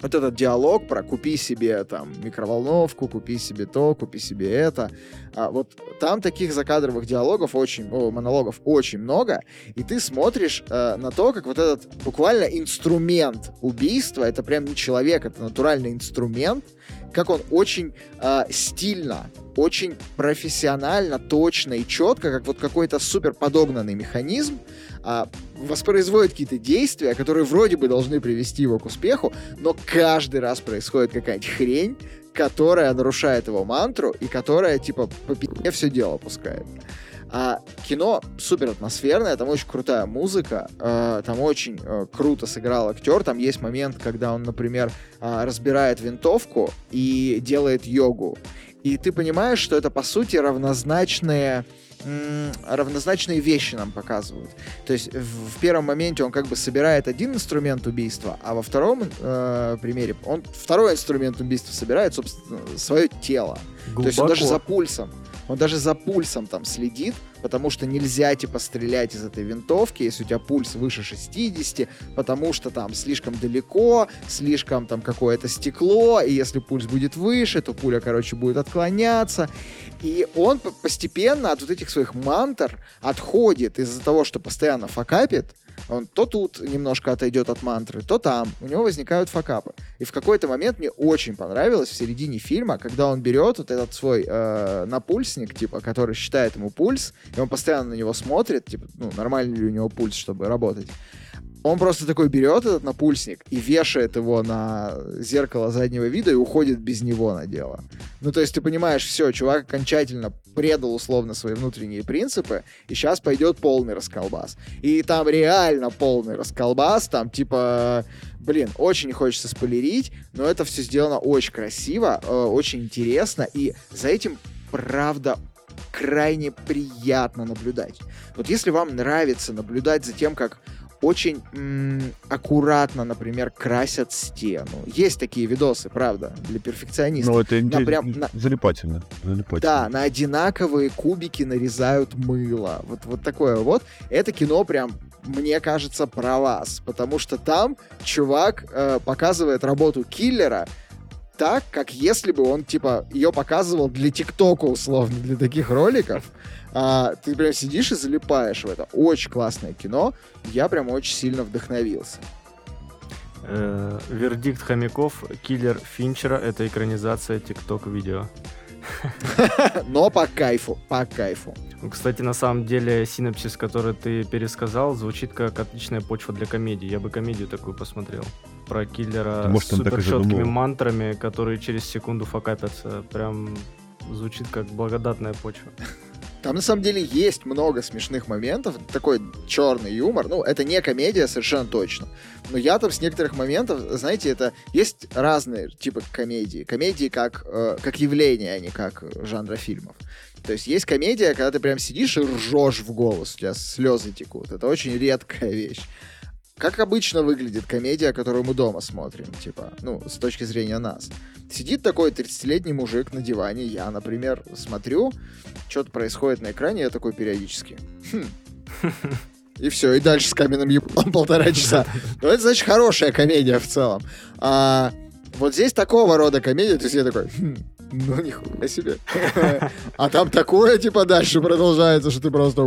вот этот диалог про купи себе там микроволновку, купи себе то, купи себе это. А, вот там таких закадровых диалогов очень, о, монологов очень много, и ты смотришь э, на то, как вот этот буквально инструмент убийства, это прям не человек, это натуральный инструмент, как он очень э, стильно, очень профессионально, точно и четко, как вот какой-то супер подогнанный механизм, а, воспроизводит какие-то действия, которые вроде бы должны привести его к успеху, но каждый раз происходит какая-нибудь хрень, которая нарушает его мантру и которая, типа, по пи***е все дело пускает. А кино супер атмосферное, там очень крутая музыка, э, там очень э, круто сыграл актер. Там есть момент, когда он, например, э, разбирает винтовку и делает йогу. И ты понимаешь, что это по сути равнозначные равнозначные вещи нам показывают. То есть в, в первом моменте он как бы собирает один инструмент убийства, а во втором э, примере он второй инструмент убийства собирает, собственно, свое тело. То есть он даже за пульсом, он даже за пульсом там следит, потому что нельзя, типа, стрелять из этой винтовки, если у тебя пульс выше 60, потому что там слишком далеко, слишком там какое-то стекло, и если пульс будет выше, то пуля, короче, будет отклоняться. И он постепенно от вот этих своих мантр отходит из-за того, что постоянно факапит, он то тут немножко отойдет от мантры, то там. У него возникают факапы. И в какой-то момент мне очень понравилось в середине фильма, когда он берет вот этот свой э, напульсник, типа, который считает ему пульс, и он постоянно на него смотрит, типа, ну, нормальный ли у него пульс, чтобы работать. Он просто такой берет этот напульсник и вешает его на зеркало заднего вида и уходит без него на дело. Ну, то есть ты понимаешь, все, чувак окончательно предал условно свои внутренние принципы, и сейчас пойдет полный расколбас. И там реально полный расколбас, там типа, блин, очень хочется спойлерить, но это все сделано очень красиво, э, очень интересно, и за этим, правда, крайне приятно наблюдать. Вот если вам нравится наблюдать за тем, как очень м- аккуратно, например, красят стену. Есть такие видосы, правда, для перфекционистов. Ну, это На прям на- залипательно. залипательно. Да, на одинаковые кубики нарезают мыло. Вот, вот такое вот. Это кино прям, мне кажется, про вас. Потому что там чувак э, показывает работу киллера так, как если бы он, типа, ее показывал для ТикТока, условно, для таких роликов. А, ты прям сидишь и залипаешь в это. Очень классное кино. Я прям очень сильно вдохновился. Э, вердикт хомяков Киллер Финчера это экранизация ТикТок видео. Но по кайфу, по кайфу. Кстати, на самом деле, синопсис, который ты пересказал, звучит как отличная почва для комедии. Я бы комедию такую посмотрел. Про киллера может, с он так и супер четкими задумал. мантрами, которые через секунду факапятся. Прям звучит как благодатная почва. Там на самом деле есть много смешных моментов, такой черный юмор. Ну, это не комедия, совершенно точно. Но я там с некоторых моментов, знаете, это есть разные типы комедии. Комедии как, э, как явление, а не как жанра фильмов. То есть есть комедия, когда ты прям сидишь и ржешь в голос, у тебя слезы текут. Это очень редкая вещь. Как обычно выглядит комедия, которую мы дома смотрим, типа, ну, с точки зрения нас. Сидит такой 30-летний мужик на диване, я, например, смотрю, что-то происходит на экране, я такой периодически. «Хм». И все, и дальше с каменным еблом полтора часа. Ну, это значит хорошая комедия в целом. А вот здесь такого рода комедия, то есть я такой, «Хм, ну нихуя себе. А там такое, типа, дальше продолжается, что ты просто...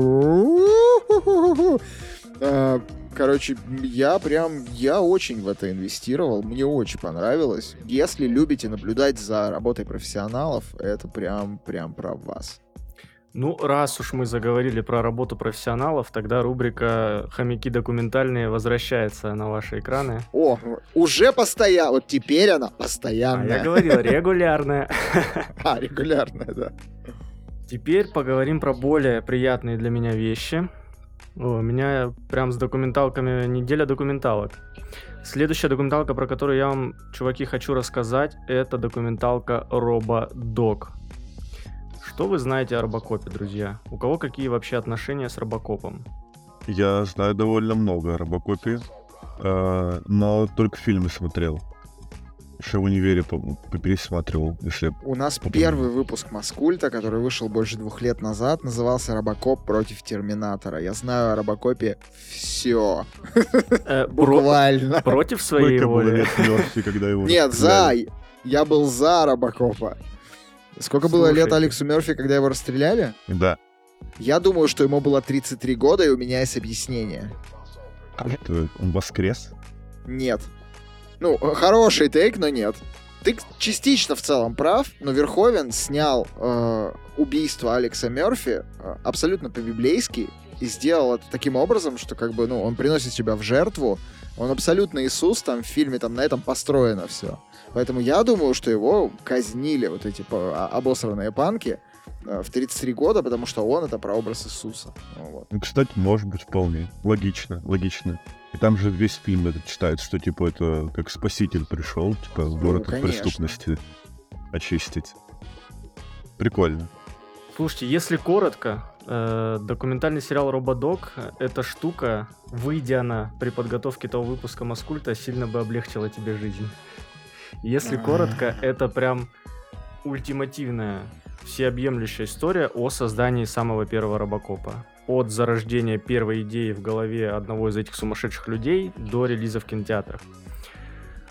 А, Короче, я прям, я очень в это инвестировал, мне очень понравилось. Если любите наблюдать за работой профессионалов, это прям, прям про вас. Ну, раз уж мы заговорили про работу профессионалов, тогда рубрика «Хомяки документальные» возвращается на ваши экраны. О, уже постоянно, вот теперь она А постоянная. я говорил, регулярная. А, регулярная, да. Теперь поговорим про более приятные для меня вещи. О, у меня прям с документалками неделя документалок. Следующая документалка, про которую я вам, чуваки, хочу рассказать, это документалка Рободок. Что вы знаете о Робокопе, друзья? У кого какие вообще отношения с Робокопом? Я знаю довольно много о Робокопе, э, но только фильмы смотрел. Еще в универе пересматривал, если... У нас Попробуем. первый выпуск Маскульта, который вышел больше двух лет назад, назывался «Робокоп против Терминатора». Я знаю о Робокопе все. Э, Буквально. Против своей Сколько было воли. лет Мёрфи, когда его Нет, за. Я был за Робокопа. Сколько было лет. Алексу Мерфи, когда его расстреляли? Да. Я думаю, что ему было 33 года, и у меня есть объяснение. Это он воскрес? Нет. Ну, э, хороший тейк, но нет. Ты частично в целом прав, но Верховен снял э, убийство Алекса Мерфи э, абсолютно по-библейски и сделал это таким образом, что как бы, ну, он приносит себя в жертву. Он абсолютно Иисус, там в фильме там на этом построено все. Поэтому я думаю, что его казнили вот эти а- обосранные панки э, в 33 года, потому что он это прообраз Иисуса. Ну, вот. Ну, кстати, может быть, вполне. Логично, логично. И там же весь фильм этот читает, что, типа, это как спаситель пришел, типа, в город от конечно. преступности очистить. Прикольно. Слушайте, если коротко, э, документальный сериал Рободок — эта штука, выйдя она при подготовке того выпуска Маскульта, сильно бы облегчила тебе жизнь. Если коротко, это прям ультимативная всеобъемлющая история о создании самого первого Робокопа. От зарождения первой идеи в голове одного из этих сумасшедших людей до релиза в кинотеатрах.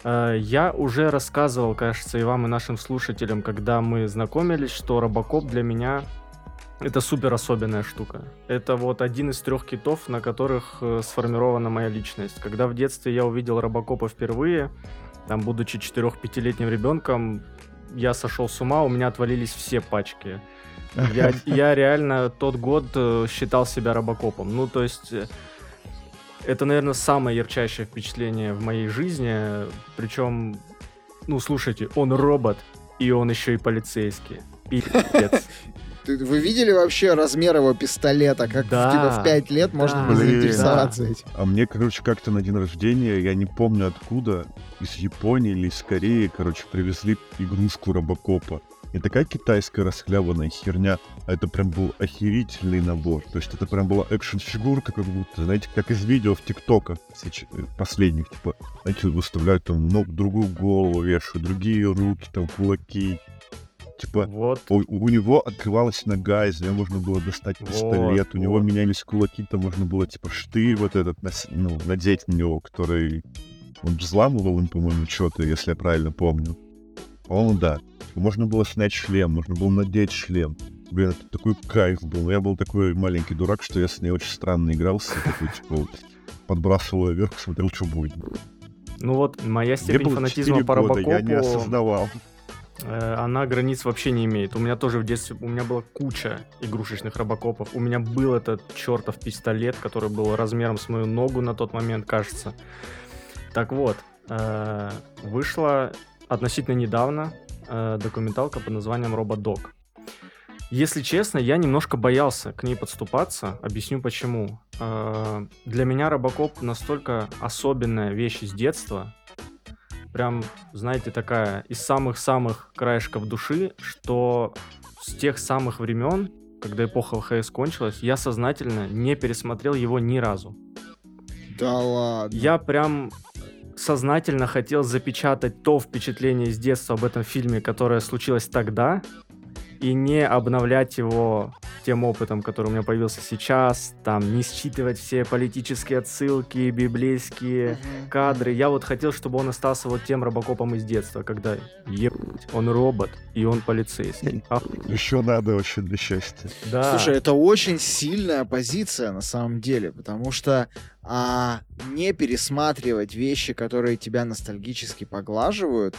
Э, я уже рассказывал, кажется, и вам, и нашим слушателям, когда мы знакомились, что Робокоп для меня это супер особенная штука. Это вот один из трех китов, на которых э, сформирована моя личность. Когда в детстве я увидел Робокопа впервые, там, будучи 4-5-летним ребенком, я сошел с ума, у меня отвалились все пачки. Я, я реально тот год э, считал себя робокопом. Ну, то есть, это, наверное, самое ярчайшее впечатление в моей жизни. Причем, ну, слушайте, он робот, и он еще и полицейский. Пипец. Вы видели вообще размер его пистолета? Как да, типа в 5 лет да. можно было заинтересоваться этим? А мне, короче, как-то на день рождения, я не помню откуда, из Японии или из Кореи, короче, привезли игрушку Робокопа. Не такая китайская расхлябанная херня, а это прям был охерительный набор. То есть это прям была экшн-фигурка, как будто, знаете, как из видео в ТикТоках последних, типа, знаете, выставляют там ног, другую голову вешают, другие руки, там, кулаки. Типа, вот. у, у него открывалась нога, из нее можно было достать пистолет, вот, у него вот. менялись кулаки, там можно было, типа, штырь вот этот, ну, надеть на него, который он взламывал им, по-моему, что-то, если я правильно помню. По-моему, да. Можно было снять шлем, можно было надеть шлем. Блин, это такой кайф был. Я был такой маленький дурак, что я с ней очень странно игрался. Такой, типа, вот, подбрасывал ее вверх, смотрел, что будет. Ну вот, моя степень фанатизма по года, я не осознавал. Э, она границ вообще не имеет. У меня тоже в детстве, у меня была куча игрушечных робокопов. У меня был этот чертов пистолет, который был размером с мою ногу на тот момент, кажется. Так вот, э, вышла относительно недавно э, документалка под названием «Рободок». Если честно, я немножко боялся к ней подступаться. Объясню почему. Для меня Робокоп настолько особенная вещь из детства, прям, знаете, такая из самых-самых краешков души, что с тех самых времен, когда эпоха ВХС кончилась, я сознательно не пересмотрел его ни разу. Да ладно. Я прям сознательно хотел запечатать то впечатление из детства об этом фильме, которое случилось тогда, и не обновлять его тем опытом, который у меня появился сейчас, там, не считывать все политические отсылки, библейские uh-huh. кадры. Я вот хотел, чтобы он остался вот тем робокопом из детства, когда, ебать, он робот, и он полицейский. Ах. Еще надо очень для счастья. Да. Слушай, это очень сильная позиция на самом деле, потому что а, не пересматривать вещи, которые тебя ностальгически поглаживают,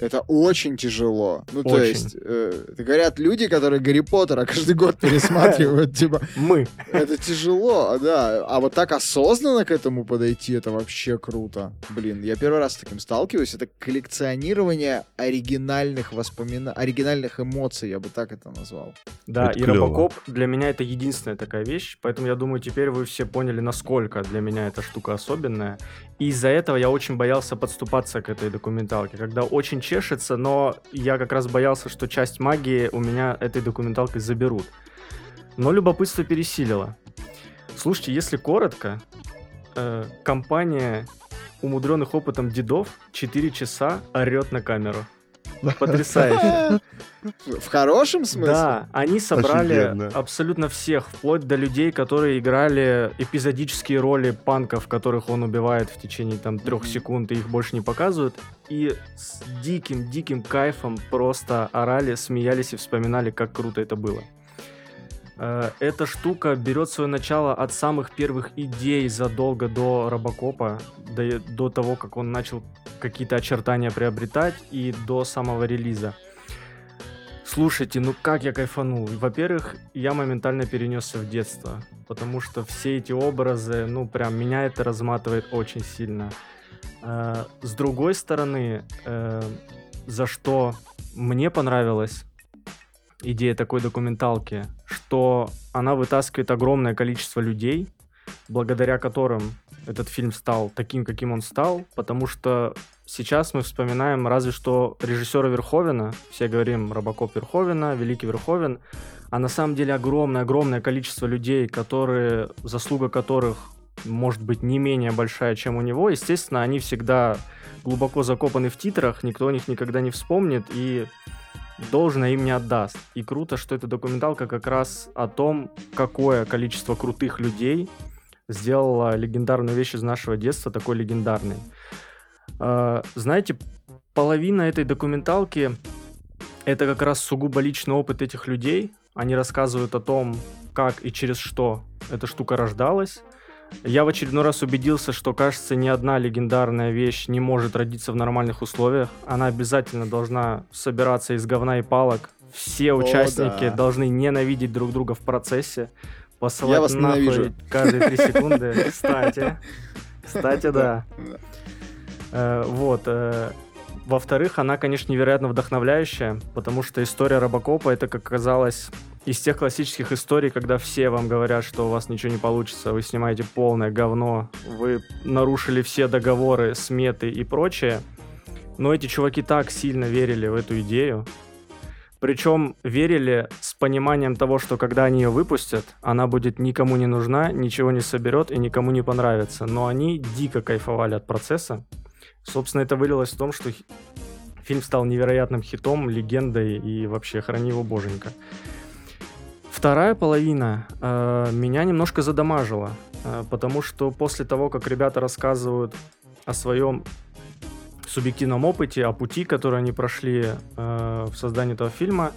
это очень тяжело. Ну, очень. то есть, э, говорят люди, которые Гарри Поттера каждый год пересматривают, типа... Мы. Это тяжело, да. А вот так осознанно к этому подойти, это вообще круто. Блин, я первый раз с таким сталкиваюсь. Это коллекционирование оригинальных воспоминаний, оригинальных эмоций, я бы так это назвал. Да, это и клево. Робокоп для меня это единственная такая вещь, поэтому я думаю, теперь вы все поняли, насколько для меня эта штука особенная. И из-за этого я очень боялся подступаться к этой документалке, когда очень чешется, но я как раз боялся, что часть магии у меня этой документалкой заберут. Но любопытство пересилило. Слушайте, если коротко, э, компания умудренных опытом дедов 4 часа орет на камеру. Потрясающе. В хорошем смысле? Да, они собрали Офигенно. абсолютно всех, вплоть до людей, которые играли эпизодические роли панков, которых он убивает в течение там трех секунд, и их больше не показывают. И с диким-диким кайфом просто орали, смеялись и вспоминали, как круто это было. Э, эта штука берет свое начало от самых первых идей задолго до Робокопа, до, до того, как он начал какие-то очертания приобретать и до самого релиза. Слушайте, ну как я кайфанул. Во-первых, я моментально перенесся в детство, потому что все эти образы, ну прям меня это разматывает очень сильно. Э, с другой стороны, э, за что мне понравилось идея такой документалки, что она вытаскивает огромное количество людей, благодаря которым этот фильм стал таким, каким он стал, потому что сейчас мы вспоминаем разве что режиссера Верховена, все говорим Робокоп Верховена, Великий Верховен, а на самом деле огромное-огромное количество людей, которые, заслуга которых может быть не менее большая, чем у него, естественно, они всегда глубоко закопаны в титрах, никто о них никогда не вспомнит, и должно им не отдаст. И круто, что эта документалка как раз о том, какое количество крутых людей сделало легендарную вещь из нашего детства такой легендарной. Э, знаете, половина этой документалки это как раз сугубо личный опыт этих людей. Они рассказывают о том, как и через что эта штука рождалась. Я в очередной раз убедился, что, кажется, ни одна легендарная вещь не может родиться в нормальных условиях. Она обязательно должна собираться из говна и палок. Все участники да. должны ненавидеть друг друга в процессе. Посылать Я вас нахуй ненавижу. каждые три секунды. Кстати. Кстати, да. Э, Вот. Во-вторых, она, конечно, невероятно вдохновляющая, потому что история Робокопа это, как оказалось, из тех классических историй, когда все вам говорят, что у вас ничего не получится, вы снимаете полное говно, вы нарушили все договоры, сметы и прочее. Но эти чуваки так сильно верили в эту идею, причем верили с пониманием того, что когда они ее выпустят, она будет никому не нужна, ничего не соберет и никому не понравится. Но они дико кайфовали от процесса. Собственно, это вылилось в том, что фильм стал невероятным хитом, легендой и вообще храни его боженька. Вторая половина э, меня немножко задамажила, э, потому что после того, как ребята рассказывают о своем субъективном опыте, о пути, который они прошли э, в создании этого фильма,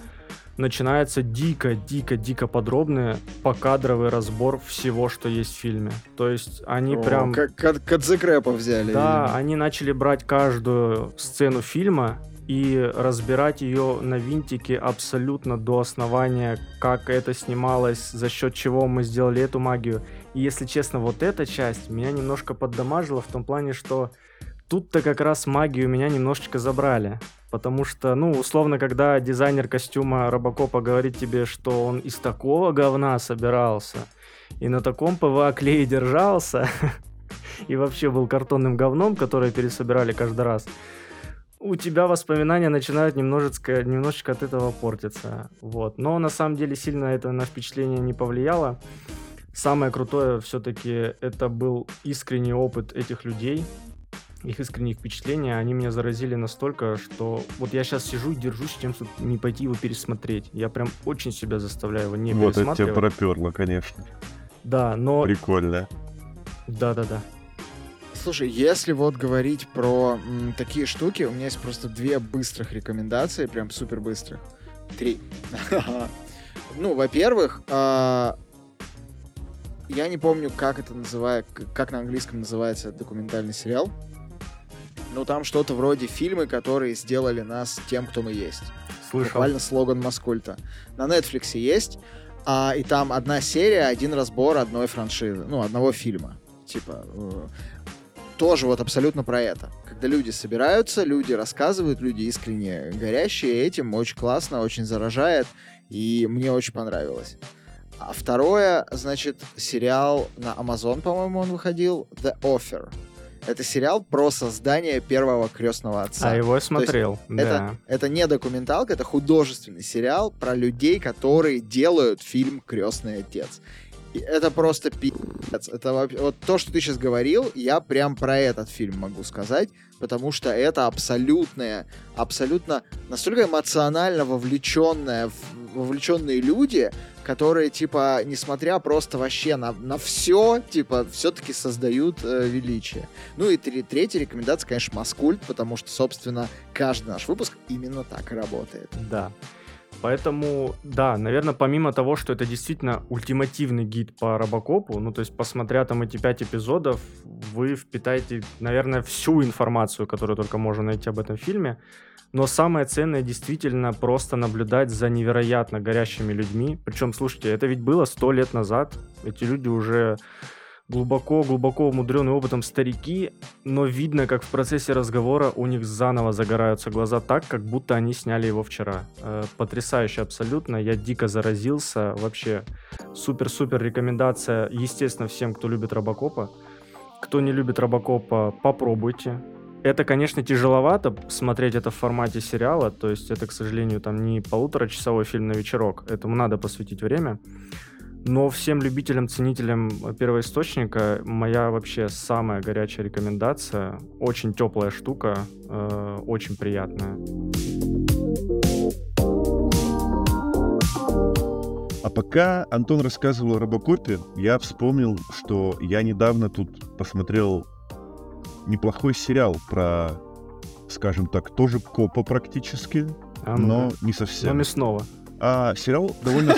начинается дико, дико, дико подробный покадровый разбор всего, что есть в фильме. То есть они О, прям... Как Кад- Кадзекрэпа взяли. Да, видимо. они начали брать каждую сцену фильма и разбирать ее на винтики абсолютно до основания, как это снималось, за счет чего мы сделали эту магию. И если честно, вот эта часть меня немножко поддамажила в том плане, что тут-то как раз магию меня немножечко забрали. Потому что, ну, условно, когда дизайнер костюма Робокопа говорит тебе, что он из такого говна собирался, и на таком ПВА-клее держался, и вообще был картонным говном, которое пересобирали каждый раз, у тебя воспоминания начинают немножечко, немножечко от этого портиться. Вот. Но на самом деле сильно это на впечатление не повлияло. Самое крутое все-таки это был искренний опыт этих людей, их искренние впечатления, они меня заразили настолько, что вот я сейчас сижу и держусь тем, чтобы не пойти его пересмотреть. Я прям очень себя заставляю его не Вот это тебя пересматривать. проперло, конечно. Да, но... Прикольно. Да-да-да. Слушай, если вот говорить про м, такие штуки, у меня есть просто две быстрых рекомендации, прям супер быстрых. Три. Ну, во-первых, а, я не помню, как это называет, как на английском называется документальный сериал. Ну, там что-то вроде фильмы, которые сделали нас тем, кто мы есть. Слышал. Буквально слоган Маскульта. На Netflix есть, а, и там одна серия, один разбор одной франшизы, ну, одного фильма. Типа, э, тоже вот абсолютно про это. Когда люди собираются, люди рассказывают, люди искренне горящие этим, очень классно, очень заражает, и мне очень понравилось. А второе, значит, сериал на Amazon, по-моему, он выходил, The Offer. Это сериал про создание первого крестного отца. А его я смотрел, да. Это, это не документалка, это художественный сериал про людей, которые делают фильм Крестный отец. И это просто пи***ц. Это вообще- вот то, что ты сейчас говорил, я прям про этот фильм могу сказать, потому что это абсолютные, абсолютно настолько эмоционально вовлеченная, в- вовлеченные люди, которые, типа, несмотря просто вообще на, на все, типа, все-таки создают э, величие. Ну и три- третья рекомендация, конечно, Маскульт, потому что, собственно, каждый наш выпуск именно так и работает. Да. Поэтому, да, наверное, помимо того, что это действительно ультимативный гид по Робокопу, ну, то есть, посмотря там эти пять эпизодов, вы впитаете, наверное, всю информацию, которую только можно найти об этом фильме. Но самое ценное действительно просто наблюдать за невероятно горящими людьми. Причем, слушайте, это ведь было сто лет назад. Эти люди уже глубоко-глубоко умудренные опытом старики, но видно, как в процессе разговора у них заново загораются глаза так, как будто они сняли его вчера. Э, потрясающе абсолютно, я дико заразился, вообще супер-супер рекомендация, естественно, всем, кто любит Робокопа. Кто не любит Робокопа, попробуйте. Это, конечно, тяжеловато смотреть это в формате сериала, то есть это, к сожалению, там не полуторачасовой фильм на вечерок, этому надо посвятить время. Но всем любителям, ценителям первоисточника моя вообще самая горячая рекомендация. Очень теплая штука, э, очень приятная. А пока Антон рассказывал о Робокопе, я вспомнил, что я недавно тут посмотрел неплохой сериал про, скажем так, тоже копа практически, А, ну но да. не Но совсем. мясного. А сериал довольно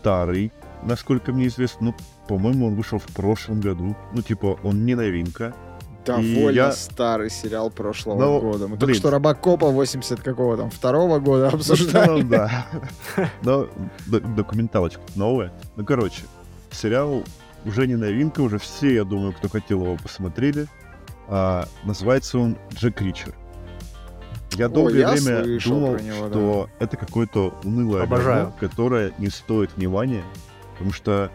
старый, насколько мне известно. Ну, по-моему, он вышел в прошлом году. Ну, типа, он не новинка. Довольно я- старый сериал прошлого Ну, года. Мы только блин. что Робокопа 80 какого там, второго года Ну, обсуждали. да. Но документалочка новая. Ну, короче, сериал уже не новинка, уже все, я думаю, кто хотел его, посмотрели. А, называется он Джек Ричер. Я О, долгое я время думал, него, что это какое-то унылое Обожаю. говно, которое не стоит внимания, потому что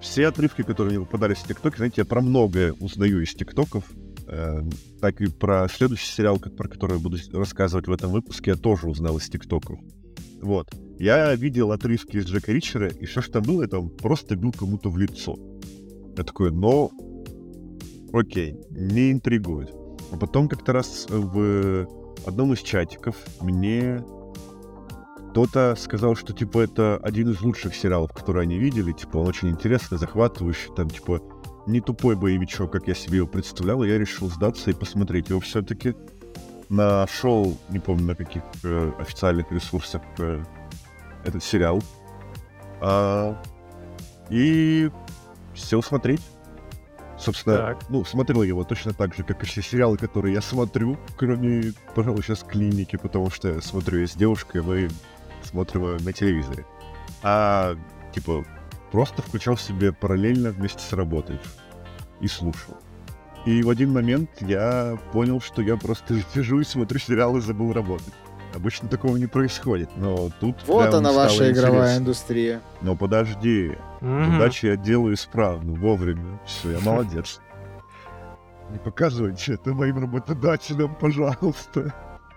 все отрывки, которые мне попадались в ТикТоке, знаете, я про многое узнаю из ТикТоков, э, так и про следующий сериал, про который я буду рассказывать в этом выпуске, я тоже узнал из ТикТоков. Вот. Я видел отрывки из Джека Ричера, и все, что там было, это он просто бил кому-то в лицо. Я такой, но... Окей, не интригует. А потом как-то раз в одном из чатиков мне кто-то сказал, что, типа, это один из лучших сериалов, которые они видели. Типа, он очень интересный, захватывающий. Там, типа, не тупой боевичок, как я себе его представлял. Я решил сдаться и посмотреть его все-таки. Нашел, не помню на каких э, официальных ресурсах э, этот сериал. А, и сел смотреть. Собственно, Так. ну, смотрел его точно так же, как и все сериалы, которые я смотрю, кроме, пожалуй, сейчас клиники, потому что я смотрю я с девушкой, мы смотрим его на телевизоре. А, типа, просто включал себе параллельно вместе с работой и слушал. И в один момент я понял, что я просто сижу и смотрю сериал и забыл работать. Обычно такого не происходит, но тут Вот прям она, стало ваша игровая интересно. индустрия. Но подожди, Мгм. Удачи я делаю исправно, вовремя. Все, я молодец. Не показывайте это моим работодателям, пожалуйста.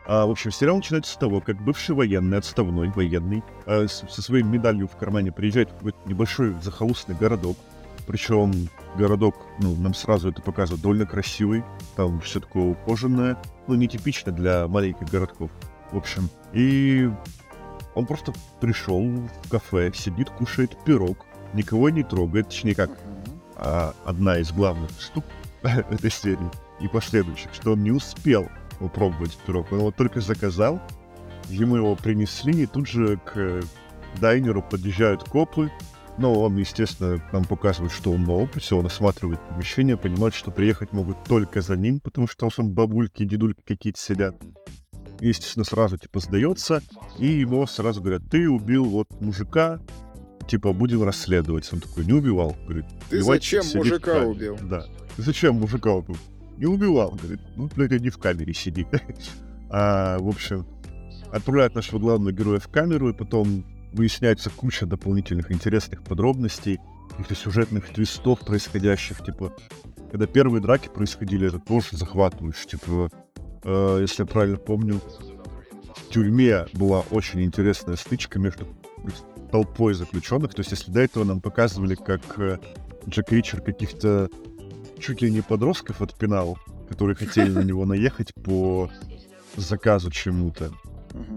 А, в общем, сериал начинается с того, как бывший военный, отставной военный, а, с- со своей медалью в кармане приезжает в какой-то небольшой захолустный городок. Причем городок, ну, нам сразу это показывают, довольно красивый. Там все такое ухоженное, ну, нетипично для маленьких городков. В общем, и он просто пришел в кафе, сидит, кушает пирог, никого не трогает, точнее как, а, одна из главных штук этой серии и последующих, что он не успел попробовать пирог. Он его только заказал, ему его принесли, и тут же к дайнеру подъезжают копы. Но он, естественно, нам показывает, что он на опыте, он осматривает помещение, понимает, что приехать могут только за ним, потому что там бабульки и дедульки какие-то сидят. Естественно, сразу, типа, сдается, и ему сразу говорят, ты убил вот мужика, типа, будем расследовать. Он такой, не убивал. Говорит, Ты «Убивать зачем мужика камере». убил? Да. Ты зачем мужика убил? Не убивал. Говорит, ну, блядь, иди в камере сиди. а, в общем, отправляют нашего главного героя в камеру, и потом выясняется куча дополнительных интересных подробностей, каких-то сюжетных твистов происходящих, типа, когда первые драки происходили, это тоже захватывающе, типа, э, если я правильно помню, в тюрьме была очень интересная стычка между толпой заключенных. То есть, если до этого нам показывали, как э, Джек Ричер каких-то чуть ли не подростков отпинал, которые хотели на него наехать по заказу чему-то,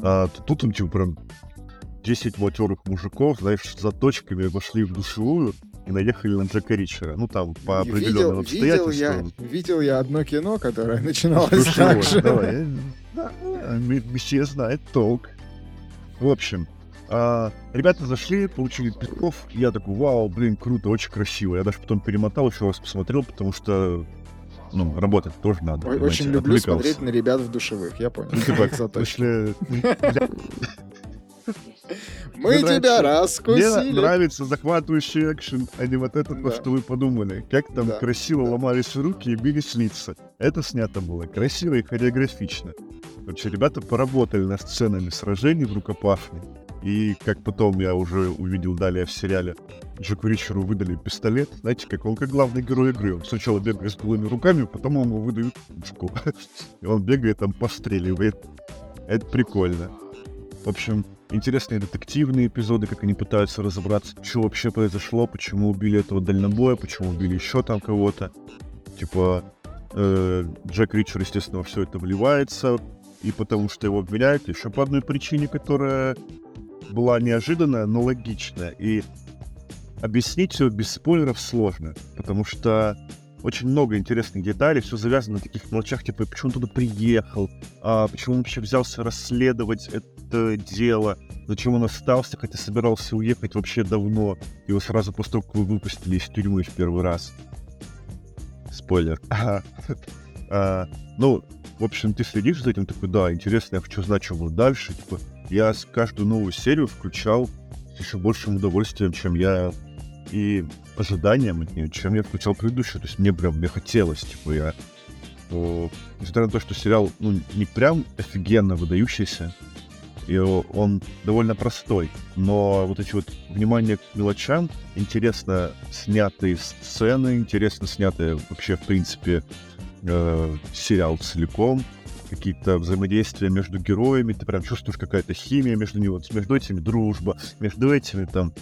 а, то тут он типа прям 10 матерых мужиков, знаешь, с заточками вошли в душевую и наехали на Джека Ричера. Ну, там, по определенным Видел, видел, я, обстоятельствам. видел я одно кино, которое начиналось Слушай, так же. давай, да, м- Месье знает толк. В общем, а, ребята зашли, получили пивков, и я такой, вау, блин, круто, очень красиво. Я даже потом перемотал, еще раз посмотрел, потому что, ну, работать тоже надо. Ой, Очень люблю смотреть на ребят в душевых, я понял. Ну, типа, Мы мне тебя нравится- Мне раскусили. нравится захватывающий экшен, а не вот это, то, Да. что вы подумали. Как там Да. красиво ломались руки и бились лица. Это снято было красиво и хореографично. Короче, ребята поработали над сценами сражений в рукопашной. И как потом я уже увидел далее в сериале, Джеку Ричеру выдали пистолет. Знаете, как он как главный герой игры. Он сначала бегает с голыми руками, потом ему выдают пушку. И он бегает там, постреливает. Это прикольно. В общем, интересные детективные эпизоды, как они пытаются разобраться, что вообще произошло, почему убили этого дальнобоя, почему убили еще там кого-то. Типа, э, Джек Ричер, естественно, во все это вливается, и потому что его обвиняют еще по одной причине, которая была неожиданная, но логичная. И объяснить все без спойлеров сложно, потому что очень много интересных деталей, все завязано на таких мелочах, типа, почему он туда приехал, а почему он вообще взялся расследовать это дело, зачем он остался, хотя собирался уехать вообще давно, его сразу после того, как вы выпустили из тюрьмы в первый раз. Спойлер. А, ну, в общем, ты следишь за этим, такой, да, интересно, я хочу знать, что будет дальше. Типа, я каждую новую серию включал с еще большим удовольствием, чем я и ожиданием от нее, чем я включал предыдущую. То есть мне прям мне хотелось, типа, я... О, несмотря на то, что сериал, ну, не прям офигенно выдающийся, и он довольно простой, но вот эти вот внимание к мелочам, интересно снятые сцены, интересно снятые вообще, в принципе, э, сериал целиком, какие-то взаимодействия между героями, ты прям чувствуешь какая-то химия между ними, вот между этими дружба, между этими там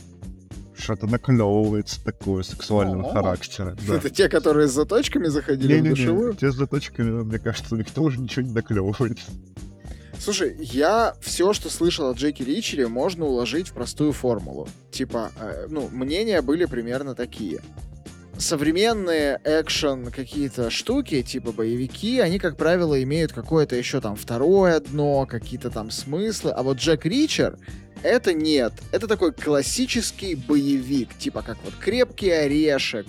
что-то наклевывается такое сексуального О-о-о. характера. Да. Это те, которые с заточками заходили не, в душевую? Не, те с заточками, мне кажется, никто уже ничего не наклевывает. Слушай, я все, что слышал от Джеки Ричери, можно уложить в простую формулу. Типа, э, ну, мнения были примерно такие современные экшен какие-то штуки, типа боевики, они, как правило, имеют какое-то еще там второе дно, какие-то там смыслы. А вот Джек Ричер это нет. Это такой классический боевик, типа как вот крепкий орешек,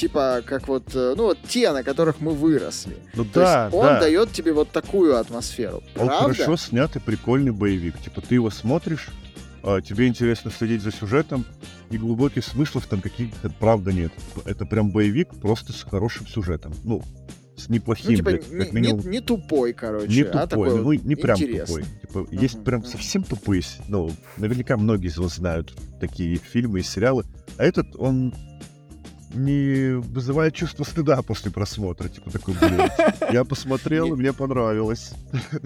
типа как вот, э, ну вот те, на которых мы выросли. Ну То да, есть он да. дает тебе вот такую атмосферу. Он хорошо снятый, прикольный боевик. Типа ты его смотришь, а, тебе интересно следить за сюжетом, и глубоких смыслов там каких-то правда нет. Это прям боевик просто с хорошим сюжетом. Ну, с неплохим, ну, типа, блядь, как не, минимум. Не, не тупой, короче, не тупой, а такой ну, не прям интересный. тупой. Типа, uh-huh, есть прям совсем тупые, ну, наверняка многие из вас знают такие фильмы и сериалы, а этот, он не вызывает чувство стыда после просмотра. Типа такой, блин, я посмотрел, и мне понравилось.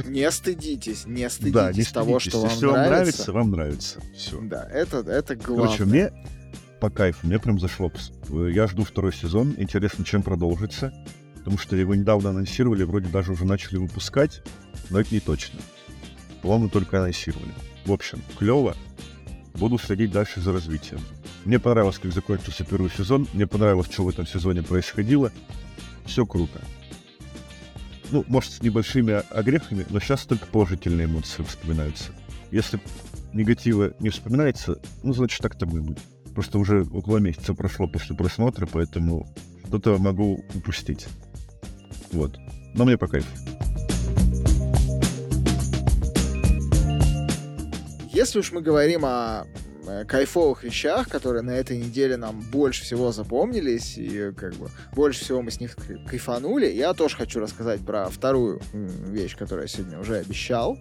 Не стыдитесь, не стыдитесь да, не того, что вам Если вам нравится, вам нравится. Все. Да, это, это главное. Короче, мне по кайфу, мне прям зашло. Я жду второй сезон, интересно, чем продолжится. Потому что его недавно анонсировали, вроде даже уже начали выпускать, но это не точно. По-моему, только анонсировали. В общем, клево. Буду следить дальше за развитием. Мне понравилось, как закончился первый сезон. Мне понравилось, что в этом сезоне происходило. Все круто. Ну, может, с небольшими огрехами, но сейчас только положительные эмоции вспоминаются. Если негатива не вспоминается, ну, значит, так тому и будет. Просто уже около месяца прошло после просмотра, поэтому что-то могу упустить. Вот. Но мне по кайфу. Если уж мы говорим о кайфовых вещах, которые на этой неделе нам больше всего запомнились, и как бы больше всего мы с них кайфанули, я тоже хочу рассказать про вторую вещь, которую я сегодня уже обещал.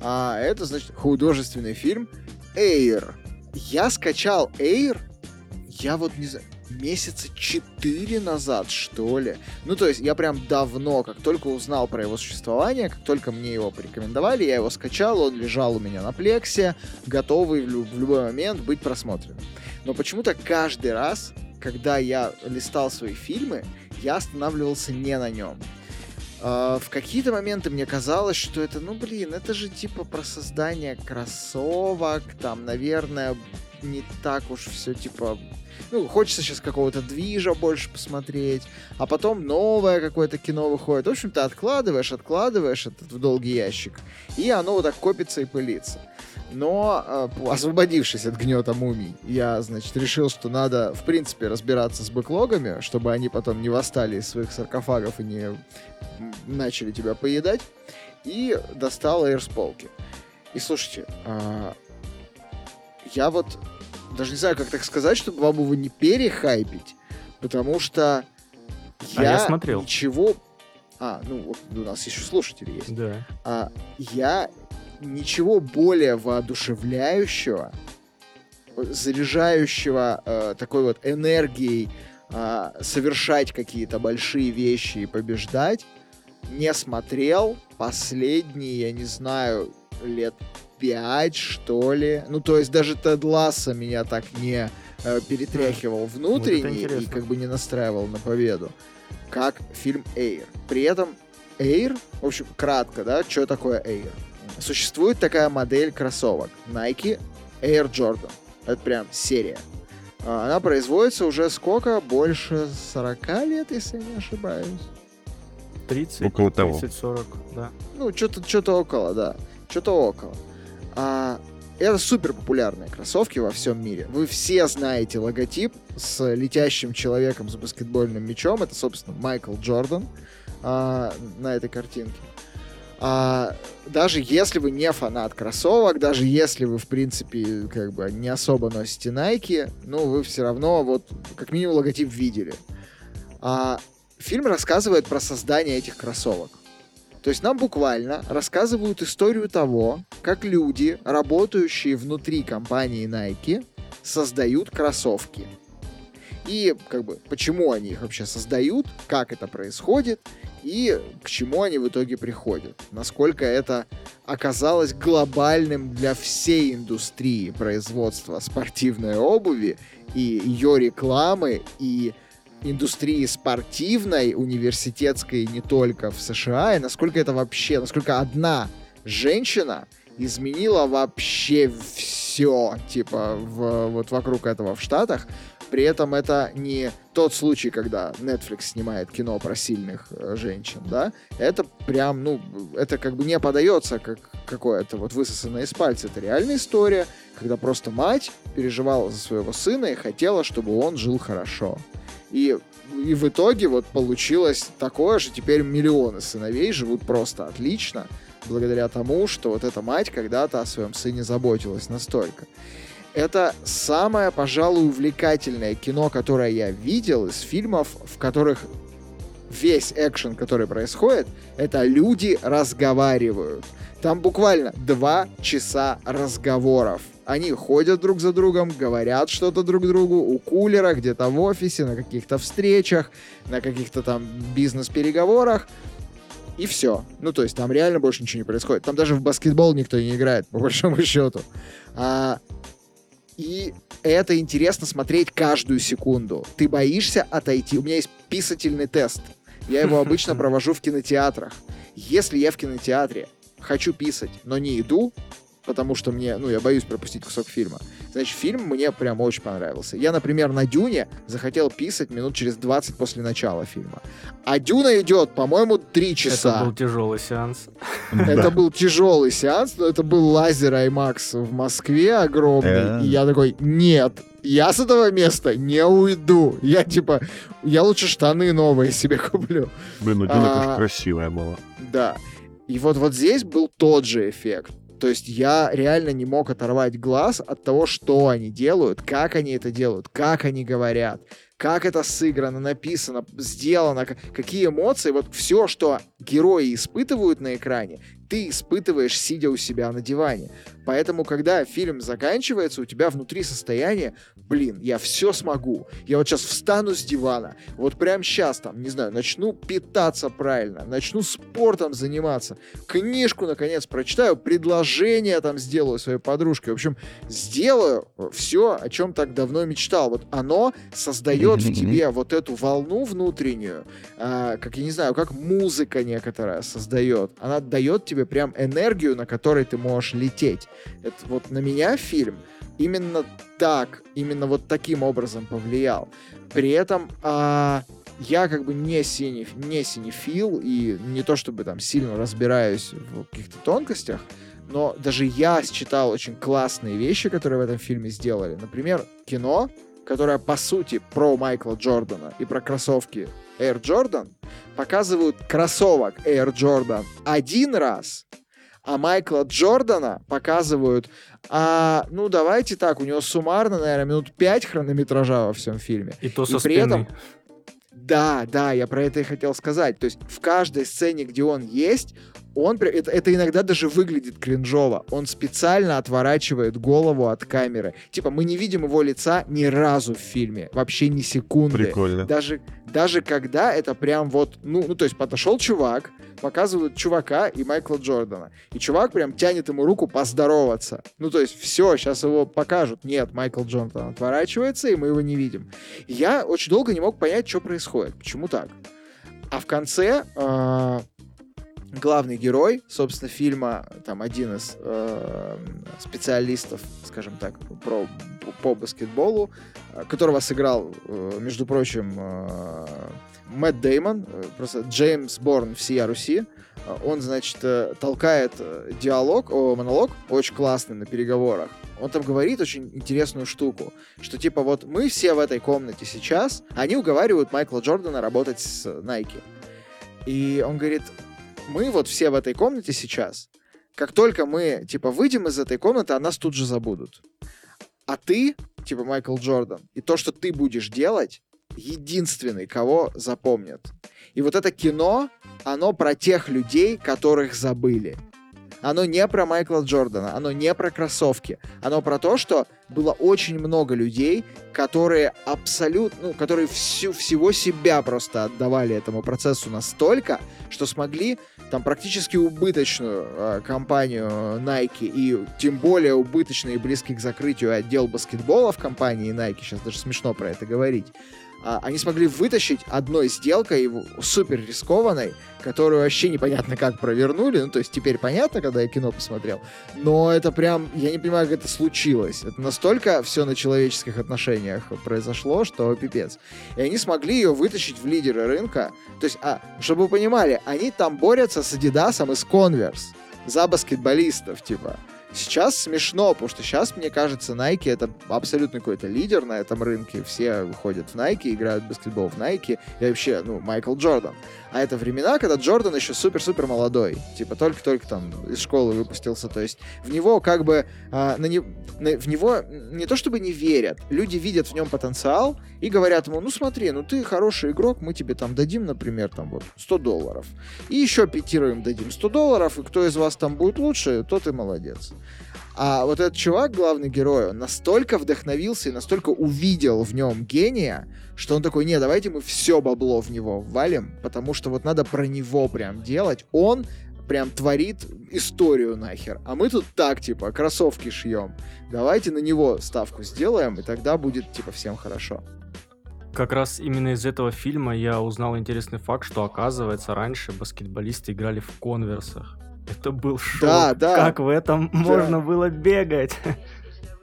А это, значит, художественный фильм Air. Я скачал Air, я вот не знаю, месяца четыре назад, что ли. Ну, то есть я прям давно, как только узнал про его существование, как только мне его порекомендовали, я его скачал, он лежал у меня на плексе, готовый в, люб- в любой момент быть просмотрен. Но почему-то каждый раз, когда я листал свои фильмы, я останавливался не на нем. Uh, в какие-то моменты мне казалось, что это, ну блин, это же типа про создание кроссовок, там, наверное, не так уж все типа ну, хочется сейчас какого-то движа больше посмотреть, а потом новое какое-то кино выходит. В общем, ты откладываешь, откладываешь этот в долгий ящик, и оно вот так копится и пылится. Но, э, освободившись от гнета мумий, я, значит, решил, что надо, в принципе, разбираться с бэклогами, чтобы они потом не восстали из своих саркофагов и не начали тебя поедать, и достал полки. И слушайте, э, я вот даже не знаю, как так сказать, чтобы вам его не перехайпить, потому что я, а я смотрел. ничего... А, ну, вот у нас еще слушатели есть. Да. А, я ничего более воодушевляющего, заряжающего э, такой вот энергией э, совершать какие-то большие вещи и побеждать, не смотрел последние, я не знаю, лет 5, что ли. Ну, то есть даже Тед Ласса меня так не э, перетряхивал внутренне вот и как бы не настраивал на победу, как фильм Air. При этом Air, в общем, кратко, да, что такое Air? Существует такая модель кроссовок Nike Air Jordan. Это прям серия. А, Она производится уже сколько? Больше 40 лет, если я не ошибаюсь. 30, Около того. 30-40, да. Ну, что-то что около, да. Что-то около. А, это супер популярные кроссовки во всем мире. Вы все знаете логотип с летящим человеком с баскетбольным мячом. Это, собственно, Майкл Джордан а, на этой картинке. А, даже если вы не фанат кроссовок, даже если вы, в принципе, как бы не особо носите Nike, ну, вы все равно вот как минимум логотип видели. А, фильм рассказывает про создание этих кроссовок. То есть нам буквально рассказывают историю того, как люди, работающие внутри компании Nike, создают кроссовки. И как бы почему они их вообще создают, как это происходит и к чему они в итоге приходят. Насколько это оказалось глобальным для всей индустрии производства спортивной обуви и ее рекламы и индустрии спортивной, университетской не только в США, и насколько это вообще, насколько одна женщина изменила вообще все, типа, в, вот вокруг этого в Штатах. При этом это не тот случай, когда Netflix снимает кино про сильных э, женщин, да? Это прям, ну, это как бы не подается как какое-то вот высосанное из пальца. Это реальная история, когда просто мать переживала за своего сына и хотела, чтобы он жил хорошо. И, и в итоге вот получилось такое, что теперь миллионы сыновей живут просто отлично, благодаря тому, что вот эта мать когда-то о своем сыне заботилась настолько. Это самое, пожалуй, увлекательное кино, которое я видел из фильмов, в которых весь экшен, который происходит, это люди разговаривают. Там буквально два часа разговоров. Они ходят друг за другом, говорят что-то друг другу у кулера, где-то в офисе, на каких-то встречах, на каких-то там бизнес-переговорах. И все. Ну, то есть там реально больше ничего не происходит. Там даже в баскетбол никто не играет, по большому счету. А, и это интересно смотреть каждую секунду. Ты боишься отойти. У меня есть писательный тест. Я его обычно провожу в кинотеатрах. Если я в кинотеатре хочу писать, но не иду, потому что мне, ну, я боюсь пропустить кусок фильма. Значит, фильм мне прям очень понравился. Я, например, на Дюне захотел писать минут через 20 после начала фильма. А Дюна идет, по-моему, 3 часа. Это был тяжелый сеанс. Это был тяжелый сеанс, но это был лазер IMAX в Москве огромный. Э. И я такой, нет, я с этого места не уйду. Я типа, я лучше штаны новые себе куплю. Блин, ну Дюна, А. конечно, красивая была. Да. И вот, вот здесь был тот же эффект. То есть я реально не мог оторвать глаз от того, что они делают, как они это делают, как они говорят, как это сыграно, написано, сделано, какие эмоции. Вот все, что герои испытывают на экране, ты испытываешь, сидя у себя на диване. Поэтому, когда фильм заканчивается, у тебя внутри состояние, блин, я все смогу. Я вот сейчас встану с дивана, вот прям сейчас там, не знаю, начну питаться правильно, начну спортом заниматься, книжку, наконец, прочитаю, предложение там сделаю своей подружке. В общем, сделаю все, о чем так давно мечтал. Вот оно создает в тебе вот эту волну внутреннюю, а, как, я не знаю, как музыка некоторая создает. Она дает тебе прям энергию, на которой ты можешь лететь. Это вот на меня фильм именно так, именно вот таким образом повлиял. При этом а, я как бы не, синеф, не синефил и не то чтобы там сильно разбираюсь в каких-то тонкостях, но даже я считал очень классные вещи, которые в этом фильме сделали. Например, кино, которое по сути про Майкла Джордана и про кроссовки Air Jordan, показывают кроссовок Air Jordan один раз, а Майкла Джордана показывают, а, ну давайте так, у него суммарно, наверное, минут 5 хронометража во всем фильме. И то И со при спины. этом- Да, да, я про это и хотел сказать. То есть в каждой сцене, где он есть, он, это, это иногда даже выглядит кринжово. Он специально отворачивает голову от камеры. Типа, мы не видим его лица ни разу в фильме. Вообще ни секунды. Прикольно. Даже, даже когда это прям вот, ну, ну, то есть подошел чувак, показывают чувака и Майкла Джордана. И чувак прям тянет ему руку поздороваться. Ну, то есть все, сейчас его покажут. Нет, Майкл Джордан отворачивается, и мы его не видим. Я очень долго не мог понять, что происходит. Почему так? А в конце а, главный герой, собственно, фильма, там один из э, специалистов, скажем так, про, по баскетболу, э, которого сыграл, э, между прочим, э, Мэтт Деймон, э, просто Джеймс Борн всея Руси. Э, Он, значит, э, толкает диалог, о, монолог, очень классный на переговорах. Он там говорит очень интересную штуку, что типа вот мы все в этой комнате сейчас, они уговаривают Майкла Джордана работать с Nike. И он говорит, мы вот все в этой комнате сейчас, как только мы, типа, выйдем из этой комнаты, о нас тут же забудут. А ты, типа, Майкл Джордан, и то, что ты будешь делать, единственный, кого запомнят. И вот это кино, оно про тех людей, которых забыли. Оно не про Майкла Джордана, оно не про кроссовки. Оно про то, что было очень много людей, которые абсолютно, ну, которые всю, всего себя просто отдавали этому процессу настолько, что смогли там практически убыточную э, компанию Nike и тем более убыточный и близкий к закрытию отдел баскетбола в компании Nike, сейчас даже смешно про это говорить, а, они смогли вытащить одной сделкой супер рискованной, которую вообще непонятно как провернули. Ну, то есть теперь понятно, когда я кино посмотрел. Но это прям, я не понимаю, как это случилось. Это настолько все на человеческих отношениях произошло, что пипец. И они смогли ее вытащить в лидеры рынка. То есть, а, чтобы вы понимали, они там борются с Адидасом и с Converse за баскетболистов, типа. Сейчас смешно, потому что сейчас, мне кажется, Nike это абсолютно какой-то лидер на этом рынке. Все выходят в Nike, играют в баскетбол в Nike. И вообще, ну, Майкл Джордан. А это времена, когда Джордан еще супер-супер молодой. Типа только-только там из школы выпустился. То есть в него как бы... А, на не, на, в него не то чтобы не верят. Люди видят в нем потенциал и говорят ему, ну смотри, ну ты хороший игрок, мы тебе там дадим, например, там вот 100 долларов. И еще пятируем дадим 100 долларов, и кто из вас там будет лучше, тот и молодец. А вот этот чувак, главный герой, он настолько вдохновился и настолько увидел в нем гения, что он такой, не, давайте мы все бабло в него валим, потому что вот надо про него прям делать. Он прям творит историю нахер. А мы тут так, типа, кроссовки шьем. Давайте на него ставку сделаем, и тогда будет, типа, всем хорошо. Как раз именно из этого фильма я узнал интересный факт, что, оказывается, раньше баскетболисты играли в конверсах. Это был шок. Да, да. Как в этом да. можно было бегать?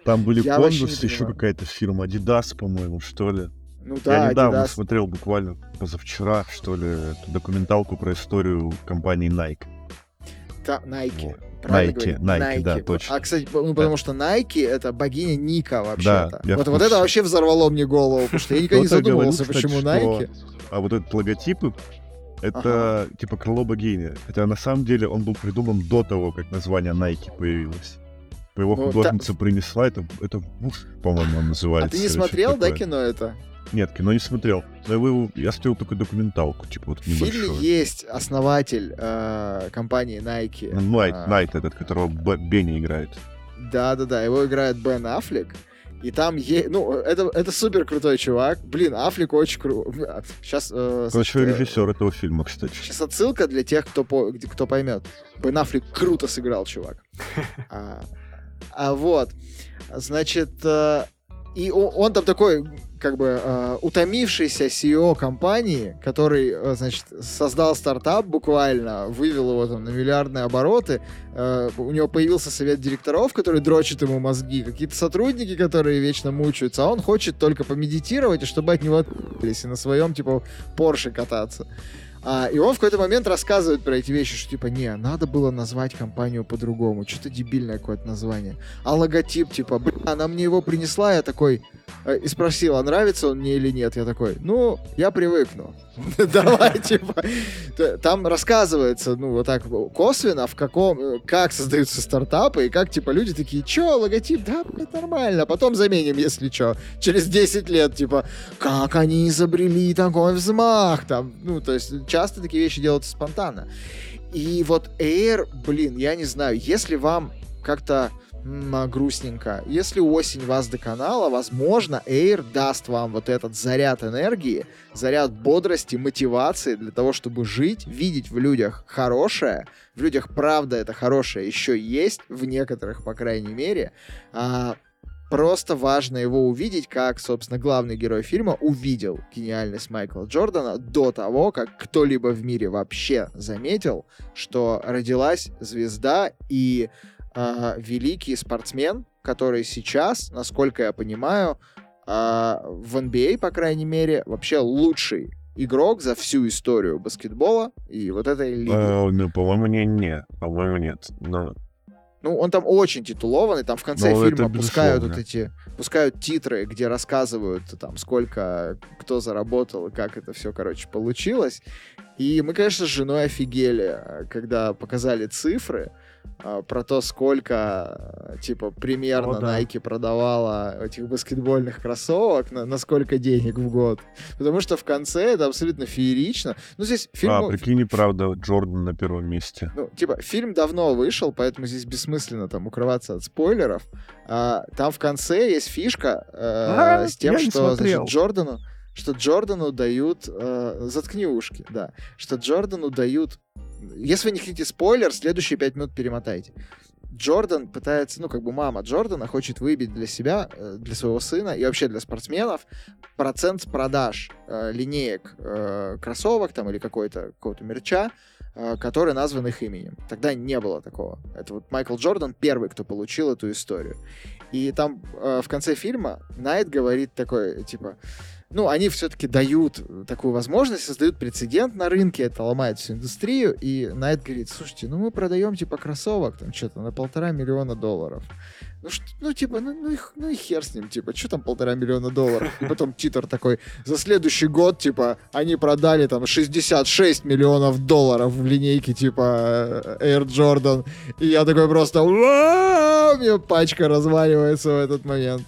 Там были Converse, еще какая-то фирма, Adidas, по-моему, что ли. Ну да, Я недавно Adidas. смотрел буквально позавчера, что ли, эту документалку про историю компании Nike. Та, Nike. Вот. Правильно Nike, говорю? Nike, да, точно. А, кстати, ну, потому что Nike — это богиня Ника вообще-то. я в вот, вот это вообще взорвало мне голову, потому что я никогда не задумывался, почему Nike. А вот этот логотип, это типа крыло богини. Хотя на самом деле он был придуман до того, как название Nike появилось. По его Ну, художница принесла это, это муж, по-моему, он А называется. ты не смотрел, да, кино это? Нет, кино не смотрел. Но его, я смотрел только документалку, типа вот В фильме небольшую. есть основатель э, компании Nike. Найт, А, Найт этот, которого Бенни играет. Да-да-да, его играет Бен Аффлек. И там есть... Ну, это, это супер крутой чувак. Блин, Аффлек очень крутой. Сейчас... Э, еще э, режиссер этого фильма, кстати. Сейчас отсылка для тех, кто, по, где- кто поймет. Бен Аффлек круто сыграл, чувак. А, а вот, значит, э, и он, там такой, как бы, э, утомившийся CEO компании, который, э, значит, создал стартап буквально, вывел его там на миллиардные обороты, э, у него появился совет директоров, который дрочит ему мозги, какие-то сотрудники, которые вечно мучаются, а он хочет только помедитировать, и чтобы от него отпились, и на своем, типа, Порше кататься. А, и он в какой-то момент рассказывает про эти вещи, что типа, не, надо было назвать компанию по-другому, что-то дебильное какое-то название. А логотип, типа, блин, она мне его принесла, я такой, э, и спросил, а нравится он мне или нет. Я такой, ну, я привыкну. Давай, типа. Там рассказывается, ну, вот так косвенно, в каком, э, как создаются стартапы, и как, типа, люди такие, чё, логотип, да, нормально, потом заменим, если чё. Через 10 лет, типа, как они изобрели такой взмах, там, ну, то есть часто такие вещи делаются спонтанно. И вот Air, блин, я не знаю, если вам как-то м, а, грустненько, если осень вас доконала, возможно, Air даст вам вот этот заряд энергии, заряд бодрости, мотивации для того, чтобы жить, видеть в людях хорошее, в людях правда это хорошее еще есть, в некоторых, по крайней мере, а, просто важно его увидеть, как, собственно, главный герой фильма увидел гениальность Майкла Джордана до того, как кто-либо в мире вообще заметил, что родилась звезда и э, великий спортсмен, который сейчас, насколько я понимаю, э, в NBA, по крайней мере, вообще лучший игрок за всю историю баскетбола и вот этой лиги. Э, ну, по-моему, не, не, по-моему, нет. Но Ну, он там очень титулованный, там в конце Ну, фильма пускают вот эти, пускают титры, где рассказывают там, сколько кто заработал и как это все, короче, получилось. И мы, конечно, с женой офигели, э, когда показали цифры про то, сколько, э, типа, примерно О, да. Nike продавала этих баскетбольных кроссовок, на, на сколько денег в год. Потому что в конце это абсолютно феерично. Ну, здесь фильм... А, прикинь, правда, Джордан на первом месте. Ну, типа, фильм давно вышел, поэтому здесь бессмысленно там укрываться от спойлеров. А, там в конце есть фишка э, А, с тем, что значит, Джордану, что Джордану дают, э, заткни ушки, да, что Джордану дают, если вы не хотите спойлер, следующие пять минут перемотайте. Джордан пытается, ну, как бы мама Джордана хочет выбить для себя, э, для своего сына и вообще для спортсменов процент продаж э, линеек э, кроссовок там или какой-то какого-то мерча, э, который назван их именем. Тогда не было такого. Это вот Майкл Джордан первый, кто получил эту историю. И там э, в конце фильма Найт говорит такой, типа, ну, они все-таки дают такую возможность, создают прецедент на рынке, это ломает всю индустрию, и Найт говорит, слушайте, ну мы продаем, типа, кроссовок, там, что-то на полтора миллиона долларов. Ну, что, ну типа, ну, ну, и, ну и хер с ним, типа, что там полтора миллиона долларов? И потом титр такой, за следующий год, типа, они продали там 66 миллионов долларов в линейке, типа, э, Air Jordan. И я такой просто, у меня пачка разваливается в этот момент.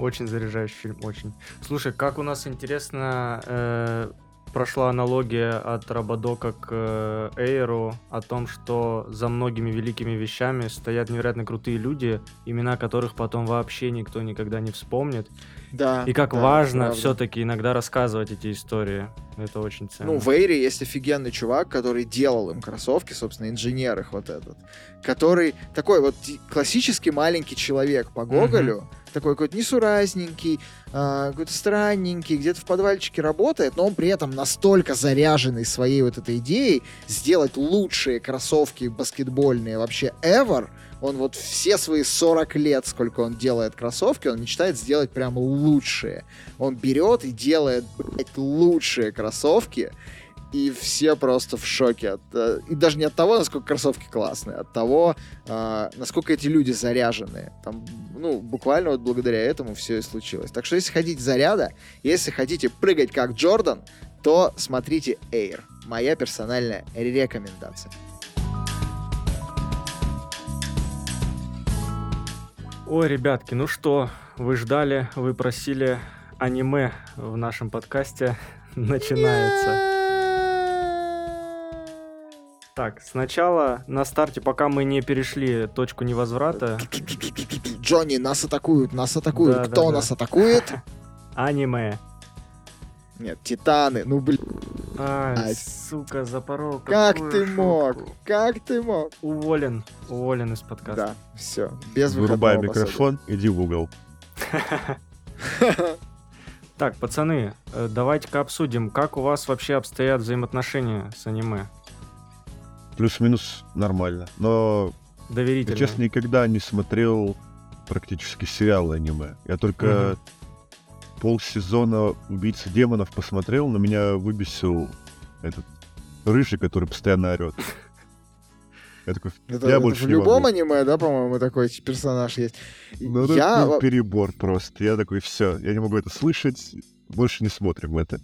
Очень заряжающий фильм, очень. Слушай, как у нас интересно э, прошла аналогия от Рободока к э, Эйру о том, что за многими великими вещами стоят невероятно крутые люди, имена которых потом вообще никто никогда не вспомнит. Да. И как да, важно все-таки иногда рассказывать эти истории. Это очень ценно. Ну, в Эйре есть офигенный чувак, который делал им кроссовки, собственно, инженер их вот этот, который такой вот классический маленький человек по Гоголю, такой какой-то несуразненький, а, какой-то странненький, где-то в подвальчике работает, но он при этом настолько заряженный своей вот этой идеей сделать лучшие кроссовки баскетбольные вообще ever, он вот все свои 40 лет, сколько он делает кроссовки, он мечтает сделать прям лучшие. Он берет и делает, блядь, лучшие кроссовки, и все просто в шоке. От, э, и даже не от того, насколько кроссовки классные, а от того, э, насколько эти люди заряженные. Там, ну, буквально вот благодаря этому все и случилось. Так что если хотите заряда, если хотите прыгать как Джордан, то смотрите Air. Моя персональная рекомендация. Ой, ребятки, ну что, вы ждали, вы просили аниме в нашем подкасте. Начинается. Так, сначала на старте, пока мы не перешли точку невозврата, Джонни, нас атакуют, нас атакуют. Да, Кто да, да. нас атакует? аниме. Нет, Титаны. Ну, блин, Ай, Ай. сука, запорол. как ты шутку. мог? Как ты мог? Уволен, уволен из подкаста. Да, все. Без Вырубай микрофон, иди в угол. Так, пацаны, э, давайте-ка обсудим, как у вас вообще обстоят взаимоотношения с аниме. Плюс-минус нормально. Но я, Доверительно. честно, никогда не смотрел практически сериалы аниме. Я только полсезона «Убийцы демонов» посмотрел, но меня выбесил этот рыжий, который постоянно орет. Я такой, Это, я это больше в любом могу. аниме, да, по-моему, такой персонаж есть. Ну, это я, во- перебор просто. Я такой, все, я не могу это слышать, больше не смотрим это.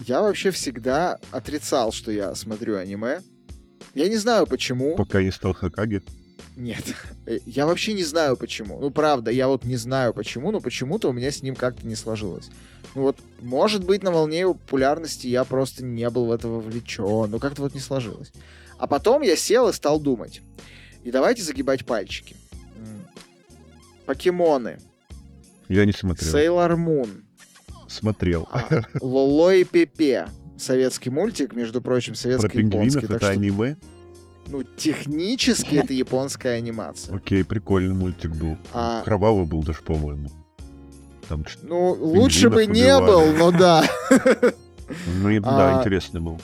я вообще всегда отрицал, что я смотрю аниме. Я не знаю почему. Пока не стал Хакаги. Нет. Э, Я вообще не знаю почему. Ну, правда, я вот не знаю почему, но почему-то у меня с ним как-то не сложилось. Ну вот, может быть, на волне его популярности я просто не был в это вовлечен, но как-то вот не сложилось. А потом я сел и стал думать. И давайте загибать пальчики. Покемоны, Я не смотрел. Сейлор Мун, Смотрел. а, Лоло и Пепе. Советский мультик, между прочим, Про советско-японский. пингвинов так это что- аниме. Ну, технически это японская анимация. Окей, прикольный мультик был. А, Кровавый был даже, по-моему. Там ну, лучше бы не был, но да. Ну, да, А, интересный был.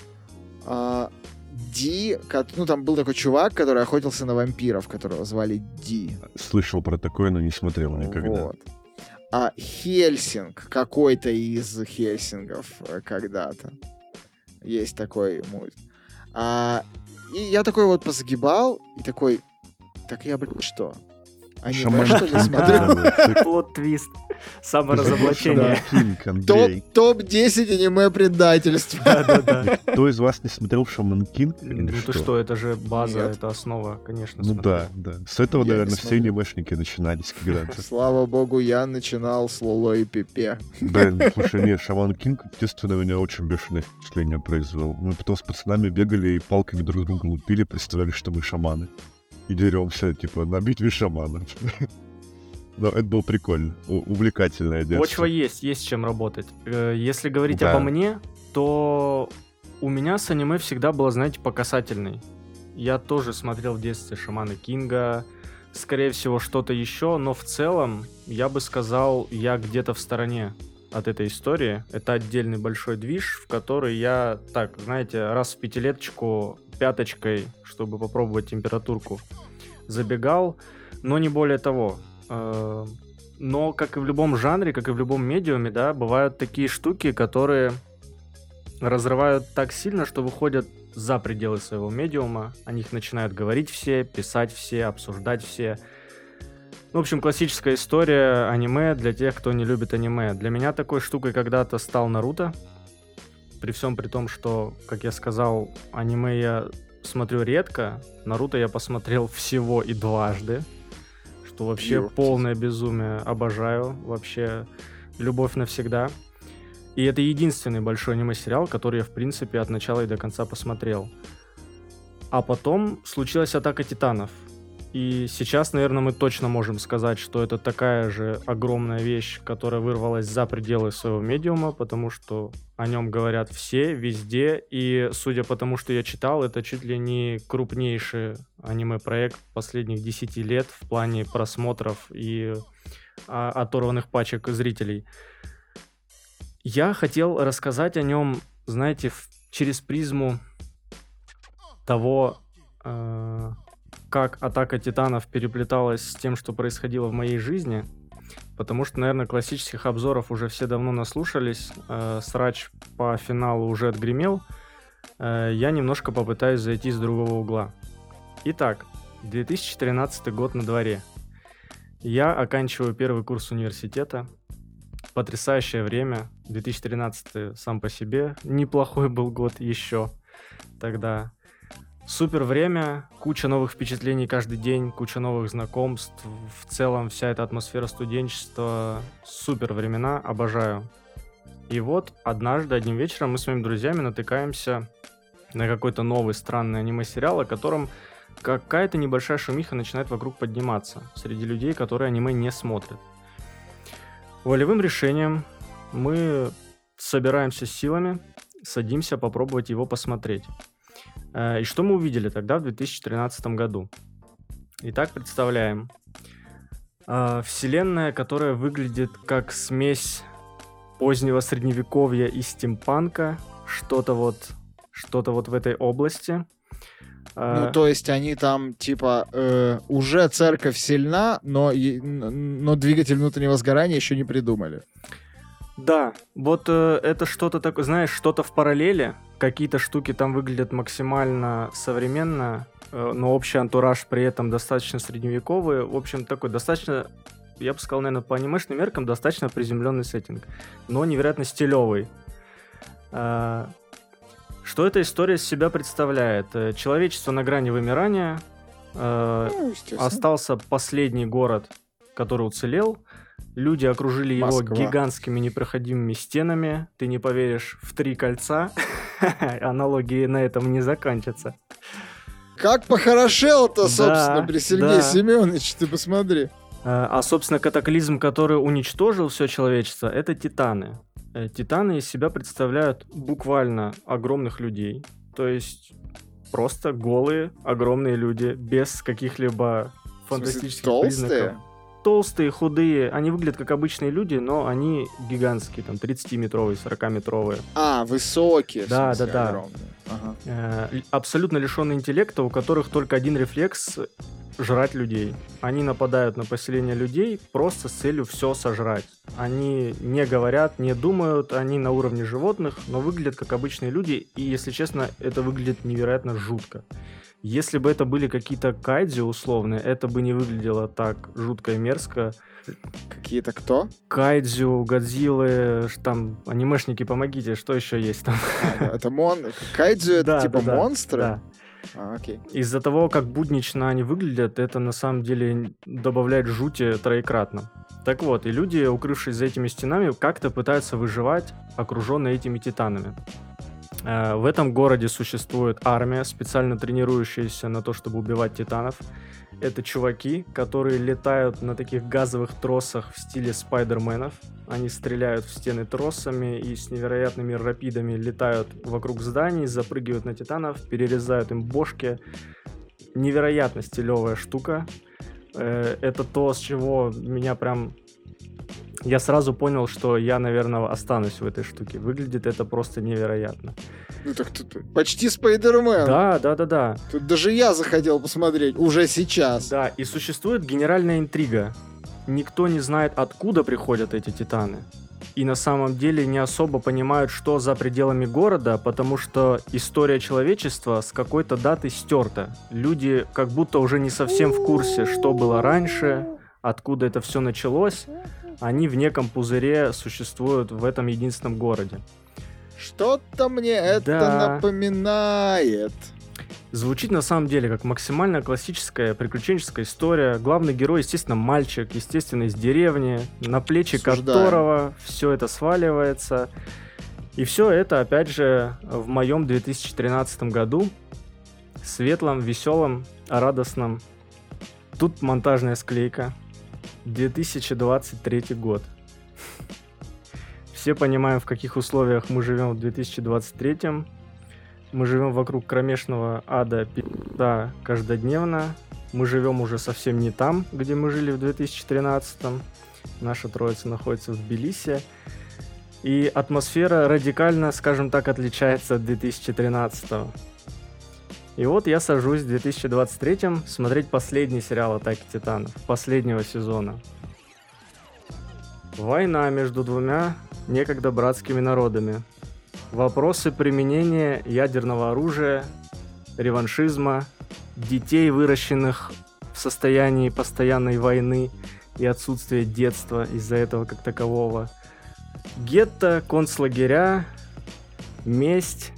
А, Ди, ну, там был такой чувак, который охотился на вампиров, которого звали Ди. Слышал про такое, но не смотрел никогда. Вот. А Хельсинг, какой-то из Хельсингов э, когда-то. Есть такой мульт. А, и я такой вот позагибал, и такой, так я, блин, что? Аниме, Shaman что ли, смотрю? да, Plot twist. Саморазоблачение. Shaman King, Топ, Андрей. топ-10 аниме предательств. Да-да-да. Кто из вас не смотрел Shaman King? Ну ты что, это же база, это основа, конечно. Ну да, да. С этого, наверное, все анимешники начинались когда-то. Слава богу, я начинал с Лоло и Пипе. Да, слушай, не, Shaman King, естественно, меня очень бешеное впечатление произвел. Мы потом с пацанами бегали и палками друг друга лупили, представляли, что мы шаманы. И деремся, типа, на битве шаманов. Но это было прикольно, увлекательное детство. Почва есть, есть чем работать. Э, Если говорить Да. обо мне, то у меня с аниме всегда было, знаете, по касательной. Я тоже смотрел в детстве Шамана Кинга, скорее всего, что-то еще, но в целом, я бы сказал, я где-то в стороне от этой истории. Это отдельный большой движ, в который я, так, знаете, раз в пятилеточку пяточкой, чтобы попробовать температурку, забегал, но не более того. Э, Но, как и в любом жанре, как и в любом медиуме, да, бывают такие штуки, которые разрывают так сильно, что выходят за пределы своего медиума. О них начинают говорить все, писать все, обсуждать все. В общем, классическая история аниме для тех, кто не любит аниме. Для меня такой штукой когда-то стал Наруто. При всем при том, что, как я сказал, аниме я смотрю редко. Наруто я посмотрел всего и дважды. Что вообще Ёптить. полное безумие. Обожаю. Вообще любовь навсегда. И это единственный большой аниме-сериал, который я, в принципе, от начала и до конца посмотрел. А потом случилась Атака Титанов. И сейчас, наверное, мы точно можем сказать, что это такая же огромная вещь, которая вырвалась за пределы своего медиума, потому что о нем говорят все, везде. И судя по тому, что я читал, это чуть ли не крупнейший аниме-проект последних 10 лет в плане просмотров и а, оторванных пачек зрителей. Я хотел рассказать о нем, знаете, в- через призму того, э, как атака титанов переплеталась с тем, что происходило в моей жизни. Потому что, наверное, классических обзоров уже все давно наслушались. э, срач по финалу уже отгремел. Э, я немножко попытаюсь зайти с другого угла. Итак, 2013 год на дворе. Я оканчиваю первый курс университета. Потрясающее время. 2013 сам по себе. Неплохой был год еще тогда. Супер время, куча новых впечатлений каждый день, куча новых знакомств. В целом вся эта атмосфера студенчества. Супер времена, обожаю. И вот однажды, одним вечером мы с моими друзьями натыкаемся на какой-то новый странный аниме-сериал, о котором какая-то небольшая шумиха начинает вокруг подниматься среди людей, которые аниме не смотрят. Волевым решением мы собираемся с силами, садимся попробовать его посмотреть. Э, И что мы увидели тогда в 2013 году? Итак, представляем. Э, Вселенная, которая выглядит как смесь позднего средневековья и стимпанка, что-то вот, что-то вот в этой области. Э, Ну, то есть они там, типа, э, уже церковь сильна, но, но двигатель внутреннего сгорания еще не придумали. Да, вот э, это что-то такое, знаешь, что-то в параллели. Какие-то штуки там выглядят максимально современно, э, но общий антураж при этом достаточно средневековый. В общем, такой достаточно, я бы сказал, наверное, по анимешным меркам достаточно приземленный сеттинг, но невероятно стилевый. Э, Что эта история из себя представляет? Э, Человечество на грани вымирания, э, Ну. Остался последний город, который уцелел. Люди окружили его Москва. гигантскими непроходимыми стенами. Ты не поверишь, в три кольца. Аналогии на этом не заканчиваются. Как похорошел-то, Да, собственно, при Сергее да. Семенович, ты посмотри. А, а, собственно, катаклизм, который уничтожил все человечество, это титаны. Э, Титаны из себя представляют буквально огромных людей. То есть Просто голые, огромные люди, без каких-либо фантастических признаков. Толстые, худые, они выглядят как обычные люди, но они гигантские, там 30-метровые, 40-метровые. А, высокие. Да, смысле, да, да. огромные. Ага. Э, абсолютно лишенные интеллекта, у которых только один рефлекс жрать людей. Они нападают на поселение людей просто с целью все сожрать. Они не говорят, не думают, они на уровне животных, но выглядят как обычные люди, и, если честно, это выглядит невероятно жутко. Если бы это были какие-то кайдзи условные, это бы не выглядело так жутко и мерзко. Какие-то кто? Кайдзю, Годзиллы, там, анимешники, помогите, что еще есть там? А, да, это мон... Кайдзю это Да, типа да, монстры? Да. А, окей. Из-за того, как буднично они выглядят, это на самом деле добавляет жути троекратно. Так вот, и люди, укрывшись за этими стенами, как-то пытаются выживать, окруженные этими титанами. Э, В этом городе существует армия, специально тренирующаяся на то, чтобы убивать титанов. Это чуваки, которые летают на таких газовых тросах в стиле спайдерменов. Они стреляют в стены тросами и с невероятными рапидами летают вокруг зданий, запрыгивают на титанов, перерезают им бошки. Невероятно стилевая штука. Э, Это то, с чего меня прям... Я сразу понял, что я, наверное, останусь в этой штуке. Выглядит это просто невероятно. Ну так тут почти Спайдермен. Да, да, да, да. Тут даже я захотел посмотреть уже сейчас. Да, и существует генеральная интрига. Никто не знает, откуда приходят эти титаны. И на самом деле не особо понимают, что за пределами города, потому что история человечества с какой-то даты стерта. Люди как будто уже не совсем в курсе, что было раньше, откуда это все началось. Они в неком пузыре существуют в этом единственном городе. Что-то мне это Да. напоминает. Звучит на самом деле как максимально классическая приключенческая история. Главный герой, естественно, мальчик, естественно, из деревни, на плечи Осуждаем. которого все это сваливается. И все это, опять же, в моем 2013 году. Светлом, веселом, радостном. Тут монтажная склейка. 2023 год. Все понимаем, в каких условиях мы живем в 2023. Мы живем вокруг кромешного ада пи***а каждодневно. Мы живем уже совсем не там, где мы жили в 2013. Наша троица находится в Тбилиси. И атмосфера радикально, скажем так, отличается от 2013. И вот я сажусь в 2023 смотреть последний сериал «Атаки Титанов», последнего сезона. Война между двумя некогда братскими народами. Вопросы применения ядерного оружия, реваншизма, детей, выращенных в состоянии постоянной войны и отсутствия детства из-за этого как такового. Гетто, концлагеря, месть.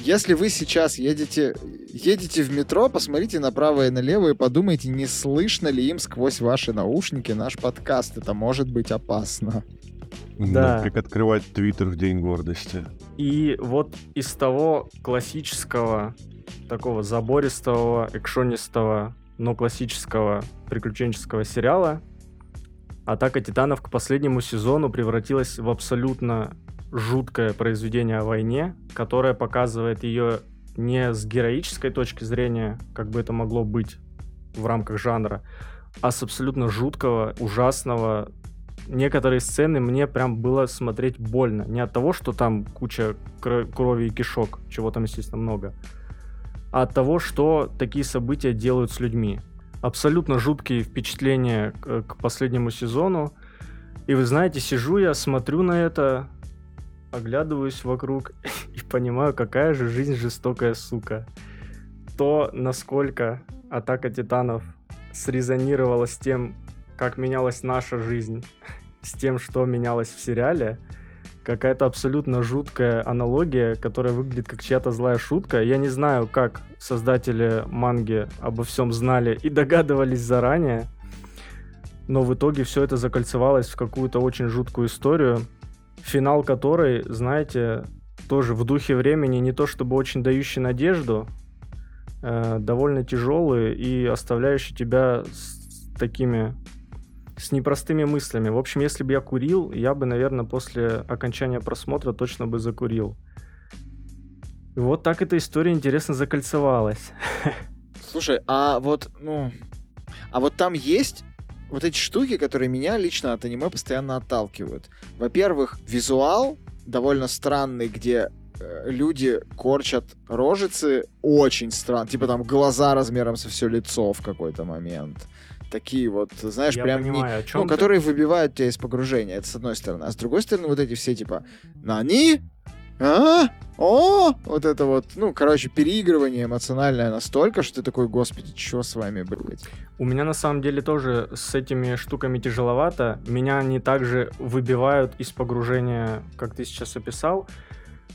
Если вы сейчас едете, едете в метро, посмотрите направо и налево и подумайте, не слышно ли им сквозь ваши наушники наш подкаст. Это может быть опасно. Да. Как открывать твиттер в День гордости. И вот из того классического, такого забористого, экшонистого, но классического приключенческого сериала «Атака Титанов» к последнему сезону превратилась в абсолютно жуткое произведение о войне, которое показывает ее не с героической точки зрения, как бы это могло быть в рамках жанра, а с абсолютно жуткого, ужасного. Некоторые сцены мне прям было смотреть больно. Не от того, что там куча кро- крови и кишок, чего там, естественно, много, а от того, что такие события делают с людьми. Абсолютно жуткие впечатления к последнему сезону. И вы знаете, сижу я, смотрю на это, оглядываюсь вокруг и понимаю, какая же жизнь жестокая сука. То, насколько Атака Титанов срезонировала с тем, как менялась наша жизнь, с тем, что менялось в сериале, какая-то абсолютно жуткая аналогия, которая выглядит как чья-то злая шутка. Я не знаю, как создатели манги обо всем знали и догадывались заранее, но в итоге все это закольцевалось в какую-то очень жуткую историю, финал которой, знаете, тоже в духе времени не то чтобы очень дающий надежду, э, довольно тяжелый и оставляющий тебя с такими с непростыми мыслями. В общем, если бы я курил, я бы, наверное, после окончания просмотра точно бы закурил. Вот так эта история интересно закольцевалась. Слушай, а вот, ну... А вот там есть вот эти штуки, которые меня лично от аниме постоянно отталкивают. Во-первых, визуал довольно странный, где э, люди корчат рожицы очень странно. Типа там глаза размером со все лицо в какой-то момент. Такие вот, знаешь, Я прям не, понимаю, чем ну, которые выбивают тебя из погружения. Это с одной стороны. А с другой стороны, вот эти все типа «Нани? А? О!» Вот это вот, ну, короче, переигрывание эмоциональное настолько, что ты такой, господи, что с вами, блядь? У меня на самом деле тоже с этими штуками тяжеловато. Меня они также выбивают из погружения, как ты сейчас описал.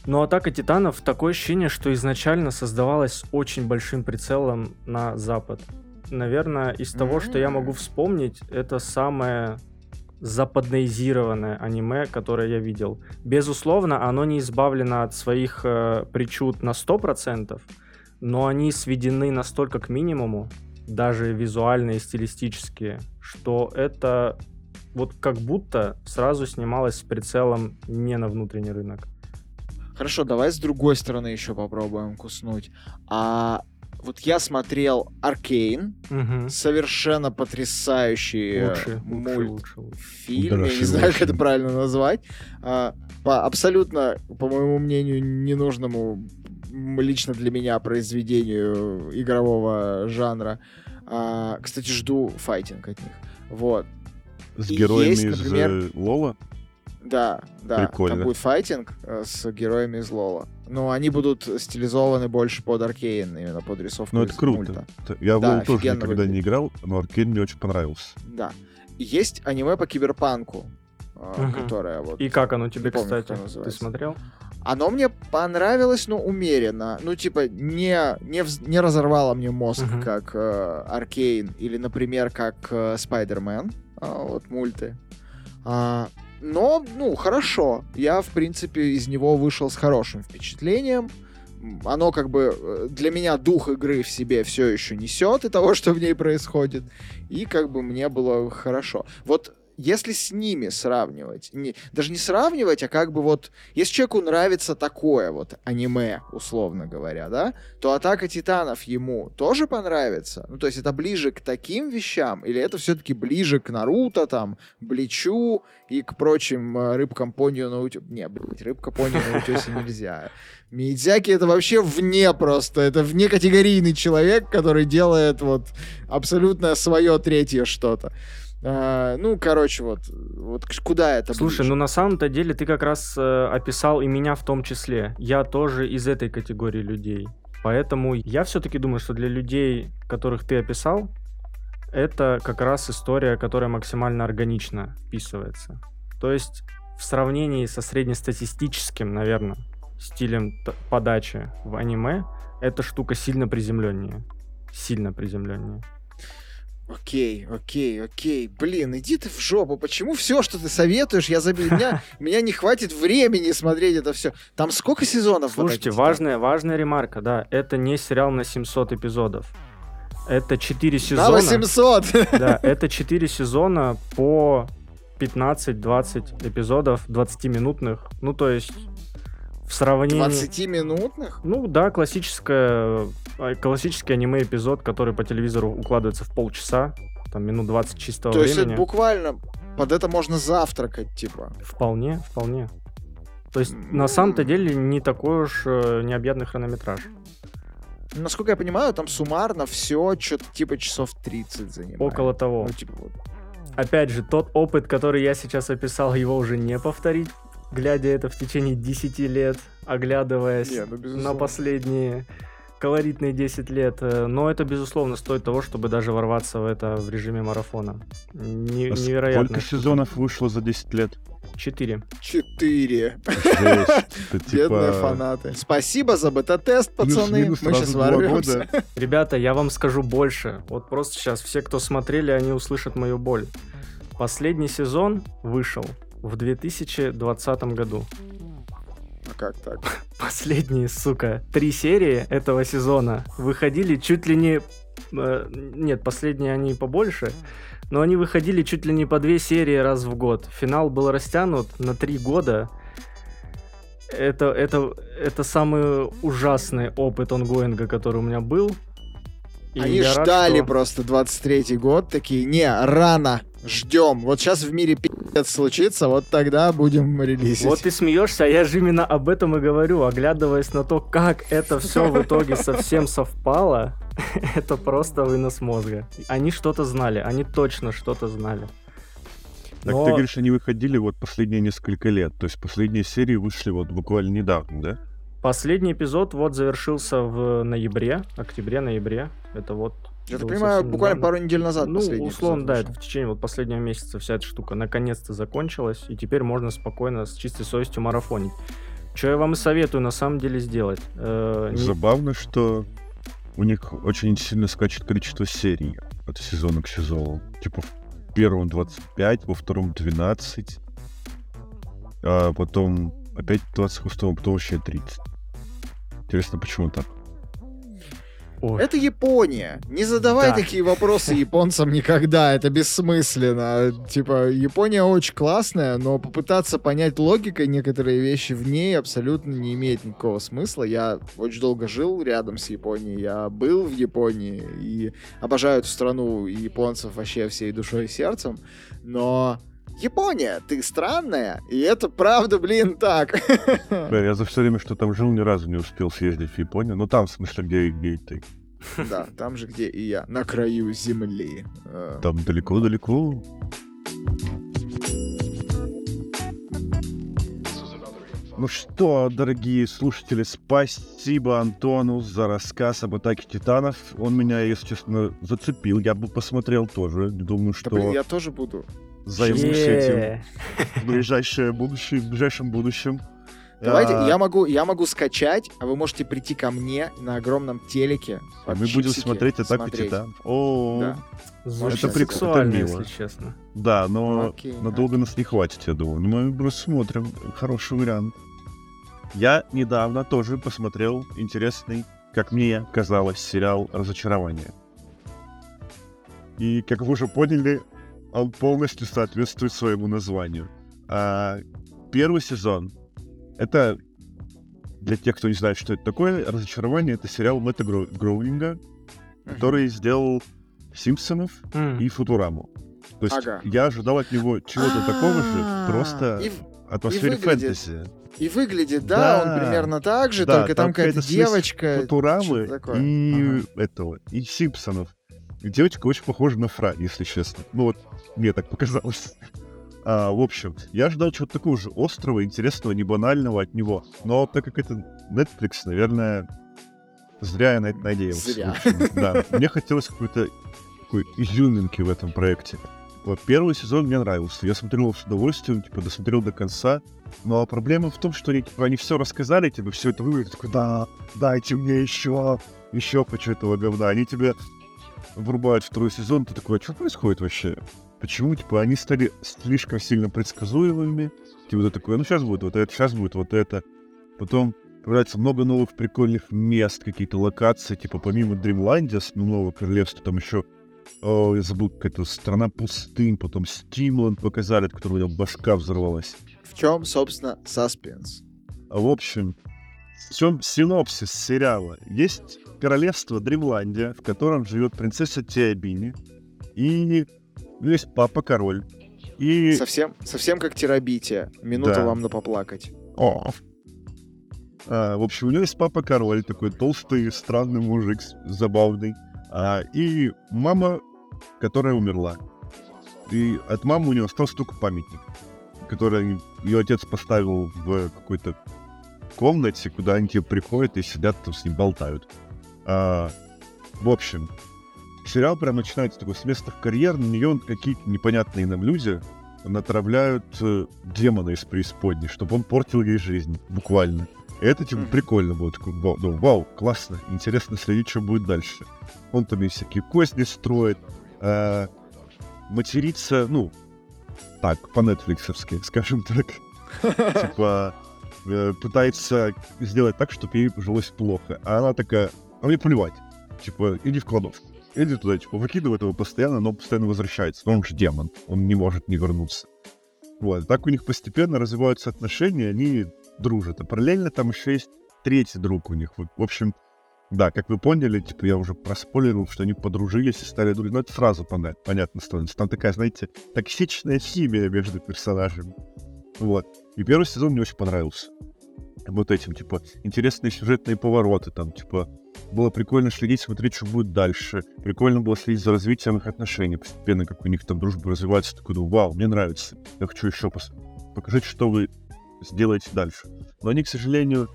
Но атака титанов такое ощущение, что изначально создавалась с очень большим прицелом на запад. Наверное, из того, что я могу вспомнить, это самое западноизированное аниме, которое я видел. Безусловно, оно не избавлено от своих э, причуд на 100%, но они сведены настолько к минимуму, даже визуальные и стилистические, что это вот как будто сразу снималось с прицелом не на внутренний рынок. Хорошо, давай с другой стороны еще попробуем куснуть. А вот я смотрел Аркейн, Мгм. совершенно потрясающий Лучше, э, лучше, мульт. лучше, лучше. фильм, я не знаю, как это правильно назвать, а, по абсолютно, по моему мнению, ненужному лично для меня произведению игрового жанра. А, кстати, жду файтинг от них. Вот. С И героями есть, из например, э, Лола? Да, да, Прикольно. там будет файтинг э, с героями из LoL а. Но они будут стилизованы больше под Arcane, именно под рисовку Ну, это круто. мульта. Я в Да, тоже никогда не выглядит. играл, но Arcane мне очень понравился. Да. Есть аниме по киберпанку, э, Мгм. которое вот... И как оно тебе, Не помню, кстати? Ты смотрел? Оно мне понравилось, но умеренно. Ну, типа, не, не, вз- не разорвало мне мозг, Мгм. как э, Arcane, или, например, как э, Spider-Man, а, вот мульты. А, но, ну, хорошо. Я, в принципе, из него вышел с хорошим впечатлением. Оно как бы э, для меня дух игры в себе все еще несет и того, что в ней происходит. И как бы мне было хорошо. Вот если с ними сравнивать, не, даже не сравнивать, а как бы вот, если человеку нравится такое вот аниме, условно говоря, да, то Атака Титанов ему тоже понравится. Ну, то есть это ближе к таким вещам, или это все-таки ближе к Наруто, там, Бличу и к прочим э, рыбкам понью на утесе. Не, блядь, рыбка понью на утесе нельзя. Мидзяки это вообще вне просто, это вне категорийный человек, который делает вот абсолютно свое третье что-то. А, ну, короче, вот, вот куда это Слушай, ближе? ну на самом-то деле ты как раз э, описал и меня в том числе. Я тоже из этой категории людей. Поэтому я все-таки думаю, что для людей, которых ты описал, это как раз история, которая максимально органично вписывается. То есть в сравнении со среднестатистическим, наверное, стилем подачи в аниме, эта штука сильно приземленнее. Сильно приземленнее. Окей, окей, окей. Блин, иди ты в жопу. Почему все, что ты советуешь, я забил? Меня, меня не хватит времени смотреть это все. Там сколько сезонов? Слушайте, «Атаке важная, важная ремарка, да. Это не сериал на 700 эпизодов. Это 4 Титанов? На сезона. 800! Да, это 4 сезона по 15-20 эпизодов, 20-минутных. Ну, то есть, в сравнении... 20-минутных? Ну да, классическое, э, классический аниме-эпизод, который по телевизору укладывается в полчаса, там минут 20 чистого То есть это времени. буквально под это можно завтракать, типа. Вполне, вполне. То есть, на самом-то деле, не такой уж э, необъятный хронометраж. Насколько я понимаю, там суммарно все что-то типа часов 30 занимает. Около того. Ну, типа вот. Опять же, тот опыт, который я сейчас описал, его уже не повторить, глядя это в течение 10 лет, оглядываясь Не, ну, на последние колоритные 10 лет. э, Но это, безусловно, стоит того, чтобы даже ворваться в это в режиме марафона. Не- А невероятно. Сколько сезонов вышло за 10 лет? 4. Четыре. Жесть. Это Бедные типа... фанаты. Спасибо за бета-тест, пацаны. Мы сейчас ворвемся. Ребята, я вам скажу больше. Вот просто сейчас все, кто смотрели, они услышат мою боль. Последний сезон вышел в 2020 году. А как так? Последние, сука, три серии этого сезона выходили чуть ли не... э, нет, последние они побольше, но они выходили чуть ли не по две серии раз в год. Финал был растянут на три года. Это, это, это самый ужасный опыт онгоинга, который у меня был. И Они ждали рад, что... просто 23-й год, такие, не, рано, ждем. Вот сейчас в мире пи***ц случится, вот тогда будем релизить. Вот ты смеешься, а я же именно об этом и говорю, оглядываясь на то, как это все в итоге совсем совпало, это просто вынос мозга. Они что-то знали, они точно что-то знали. Так Но... ты говоришь, они выходили вот последние несколько лет, то есть последние серии вышли вот буквально недавно, да? Последний эпизод вот завершился в ноябре, октябре-ноябре. Это вот я так понимаю, буквально пару недель назад Ну, условно, да, это в течение вот последнего месяца вся эта штука наконец-то закончилась, и теперь можно спокойно, с чистой совестью марафонить. Что я вам и советую на самом деле сделать. Э, Забавно, не... что у них очень сильно скачет количество серий от сезона к сезону. Типа в первом 25, во втором 12, а потом опять 26, потом вообще 30. Интересно, почему так? Ой. Это Япония. Не задавай да. такие вопросы японцам никогда. Это бессмысленно. Типа, Япония очень классная, но попытаться понять логикой некоторые вещи в ней абсолютно не имеет никакого смысла. Я очень долго жил рядом с Японией. Я был в Японии и обожаю эту страну и японцев вообще всей душой и сердцем. Но Япония, ты странная, и это правда, блин, так. Я за все время, что там жил, ни разу не успел съездить в Японию. Ну, там, в смысле, где, где ты. Да, там же, где и я, на краю земли. А. Там далеко-далеко. Ну что, дорогие слушатели, спасибо Антону за рассказ об атаке титанов. Он меня, если честно, зацепил. Я бы посмотрел тоже. Думаю, что... Да, блин, я тоже буду займусь этим в ближайшее будущее, в ближайшем будущем. Давайте, а... я могу, я могу скачать, а вы можете прийти ко мне на огромном телеке. А мы будем смотреть атаку титан. О, да. это прикольно, если честно. Да, но надолго нас не хватит, я думаю. Но мы посмотрим. Хороший вариант. Я недавно тоже посмотрел интересный, как мне казалось, сериал «Разочарование». И, как вы уже поняли, он полностью соответствует своему названию. А, первый сезон — это, для тех, кто не знает, что это такое, «Разочарование» — это сериал Мэтта Гро- Гроулинга, который сделал «Симпсонов» и «Футураму». То есть ага. я ожидал от него чего-то такого же, просто и, атмосфере фэнтези. И выглядит, да, да, он примерно так же, да, только там какая-то девочка. Футурамы и ага. этого, и Симпсонов. Девочка очень похожа на Фра, если честно. Ну вот, мне так показалось. А, в общем, я ждал чего-то такого же острого, интересного, не банального от него. Но так как это Netflix, наверное, зря я на это надеялся. Зря. да, мне хотелось какой-то такой изюминки в этом проекте. Вот первый сезон мне нравился. Я смотрел его с удовольствием, типа, досмотрел до конца. Но проблема в том, что они, типа, они все рассказали, тебе все это вывели, такой, да, дайте мне еще, еще хочу этого говна. Они тебе врубают второй сезон, ты такой, а что происходит вообще? Почему, типа, они стали слишком сильно предсказуемыми? Типа, ты такой, ну сейчас будет вот это, сейчас будет вот это. Потом появляется много новых прикольных мест, какие-то локации, типа, помимо Дримландия, ну, нового королевства, там еще о, я забыл, какая-то страна пустынь, потом Стимланд показали, от которого у меня башка взорвалась. В чем, собственно, саспенс? А, в общем, в чем синопсис сериала? Есть королевство Дримландия, в котором живет принцесса Теобини, и есть папа-король. И... Совсем, совсем как терабития. Минута да. вам на поплакать. О. А, в общем, у него есть папа-король, такой толстый, странный мужик, забавный. А, и мама, которая умерла. И от мамы у него остался только памятник, который ее отец поставил в какой-то комнате, куда они типа приходят и сидят там с ним болтают. А, в общем, сериал прям начинается такой с местных карьер, на нее какие-то непонятные нам люди натравляют э, демона из преисподней, чтобы он портил ей жизнь, буквально. И это, типа, прикольно было. Такой, вау, ну, вау, классно, интересно следить, что будет дальше. Он там и всякие козни строит, э, матерится, ну, так, по-нетфликсовски, скажем так. Типа, э, пытается сделать так, чтобы ей жилось плохо. А она такая, а мне плевать. Типа, иди в кладовку. Иди туда, типа, выкидывает его постоянно, но постоянно возвращается. Но он же демон, он не может не вернуться. Вот, так у них постепенно развиваются отношения, они дружат. А параллельно там еще есть третий друг у них. В общем, да, как вы поняли, типа я уже проспойлерил, что они подружились и стали друзьями. Ну, это сразу понятно, понятно становится. Там такая, знаете, токсичная химия между персонажами. Вот. И первый сезон мне очень понравился. Вот этим, типа, интересные сюжетные повороты, там, типа, было прикольно следить, смотреть, что будет дальше. Прикольно было следить за развитием их отношений постепенно, как у них там дружба развивается. Такой, ну, вау, мне нравится. Я хочу еще пос... покажите, что вы сделаете дальше. Но они, к сожалению,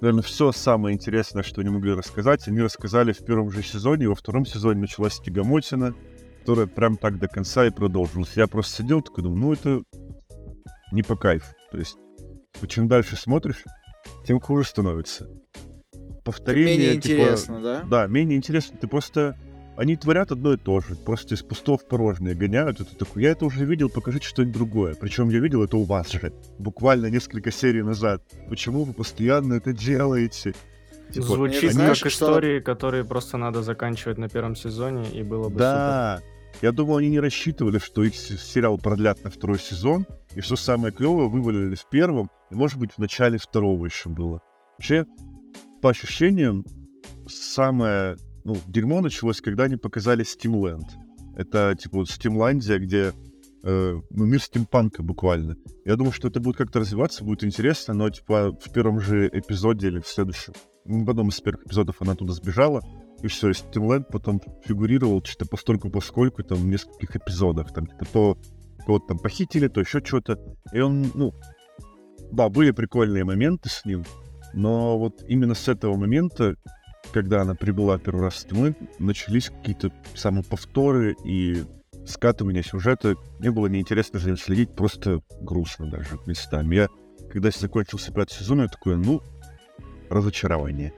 наверное, все самое интересное, что они могли рассказать, они рассказали в первом же сезоне, и во втором сезоне началась тягомотина, которая прям так до конца и продолжилась. Я просто сидел такой, думаю, ну, это не по кайфу. То есть, чем дальше смотришь, тем хуже становится. Повторение, Менее типа, интересно, да? Да, менее интересно. Ты просто... Они творят одно и то же. Просто из пустого в порожнее гоняют. И ты такой, я это уже видел, покажите что-нибудь другое. Причем я видел это у вас же. Буквально несколько серий назад. Почему вы постоянно это делаете? Типа, Звучит они- знаешь, как что- истории, которые просто надо заканчивать на первом сезоне, и было бы Да. Я думал, они не рассчитывали, что их сериал продлят на второй сезон, и что самое клевое, вывалили в первом, и, может быть, в начале второго еще было. Вообще, по ощущениям, самое ну, дерьмо началось, когда они показали Steamland. Это, типа, вот Steamlandia, где э, ну, мир стимпанка буквально. Я думаю, что это будет как-то развиваться, будет интересно, но, типа, в первом же эпизоде или в следующем, ну, в одном из первых эпизодов она туда сбежала, и все, и Стимленд потом фигурировал что-то постольку поскольку там в нескольких эпизодах. Там типа то кого-то там похитили, то еще что-то. И он, ну, да, были прикольные моменты с ним, но вот именно с этого момента, когда она прибыла первый раз в Стимленд, начались какие-то самоповторы и скатывание сюжета. Мне было неинтересно за ним следить, просто грустно даже местами. Я, когда закончился пятый сезон, я такой, ну, разочарование.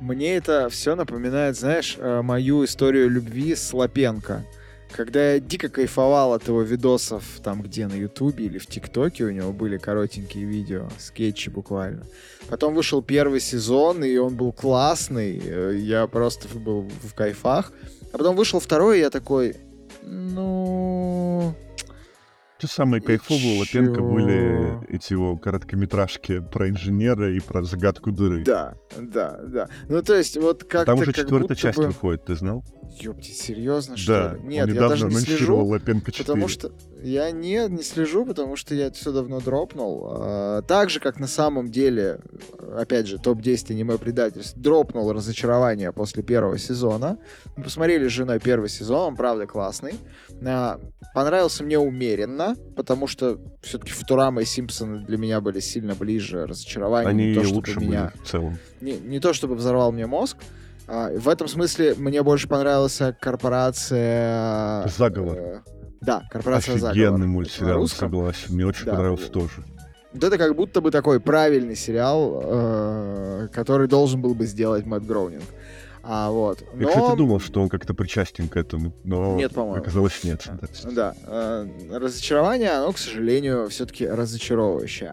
Мне это все напоминает, знаешь, э, мою историю любви с Лапенко. Когда я дико кайфовал от его видосов, там где, на Ютубе или в ТикТоке у него были коротенькие видео, скетчи буквально. Потом вышел первый сезон, и он был классный, э, я просто был в кайфах. А потом вышел второй, и я такой, ну... Те самые И кайфовые у Лапенко были эти его короткометражки про инженера и про загадку дыры. Да, да, да. Ну, то есть, вот как-то Там уже четвертая часть бы... выходит, ты знал? Ёпти, серьезно, что Да, ли? Нет, я даже не слежу. Лапенко 4. Потому что я не, не слежу, потому что я это все давно дропнул. А, так же, как на самом деле, опять же, топ-10 аниме предательств дропнул разочарование после первого сезона. Мы посмотрели с женой первый сезон, он правда классный. А, понравился мне умеренно, потому что все-таки Футурама и Симпсоны для меня были сильно ближе. Разочарование Они не то, чтобы лучше меня были в целом. не, не то чтобы взорвал мне мозг. а, в этом смысле мне больше понравилась корпорация... Заговор. Да, корпорация Офигенный Заговор. Мультсериал, согласен. Мне очень Да. понравился тоже. Вот это как будто бы такой правильный сериал, э, который должен был бы сделать Мэтт Гроунинг. А, вот. Я, Но... кстати, думал, что он как-то причастен к этому, но Нет, по-моему. оказалось нет. Да. Да, э, разочарование, оно, к сожалению, все-таки разочаровывающее.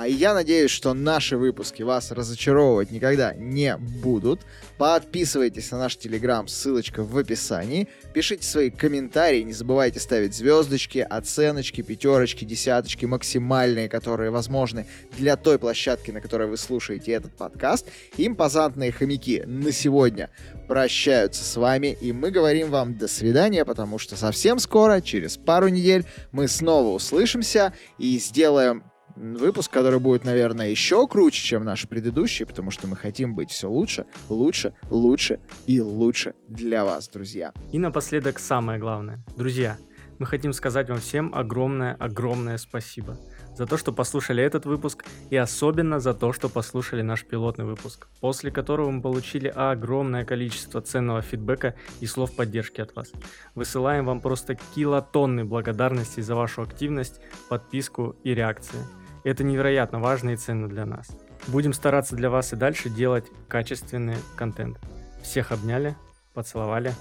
А я надеюсь, что наши выпуски вас разочаровывать никогда не будут. Подписывайтесь на наш телеграм, ссылочка в описании. Пишите свои комментарии, не забывайте ставить звездочки, оценочки, пятерочки, десяточки, максимальные, которые возможны для той площадки, на которой вы слушаете этот подкаст. Импозантные хомяки на сегодня прощаются с вами, и мы говорим вам до свидания, потому что совсем скоро, через пару недель, мы снова услышимся и сделаем выпуск, который будет, наверное, еще круче, чем наш предыдущий, потому что мы хотим быть все лучше, лучше, лучше и лучше для вас, друзья. И напоследок самое главное. Друзья, мы хотим сказать вам всем огромное-огромное спасибо за то, что послушали этот выпуск и особенно за то, что послушали наш пилотный выпуск, после которого мы получили огромное количество ценного фидбэка и слов поддержки от вас. Высылаем вам просто килотонны благодарности за вашу активность, подписку и реакции. Это невероятно важно и ценно для нас. Будем стараться для вас и дальше делать качественный контент. Всех обняли, поцеловали.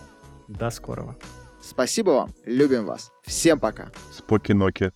До скорого. Спасибо вам, любим вас. Всем пока. Споки-ноки.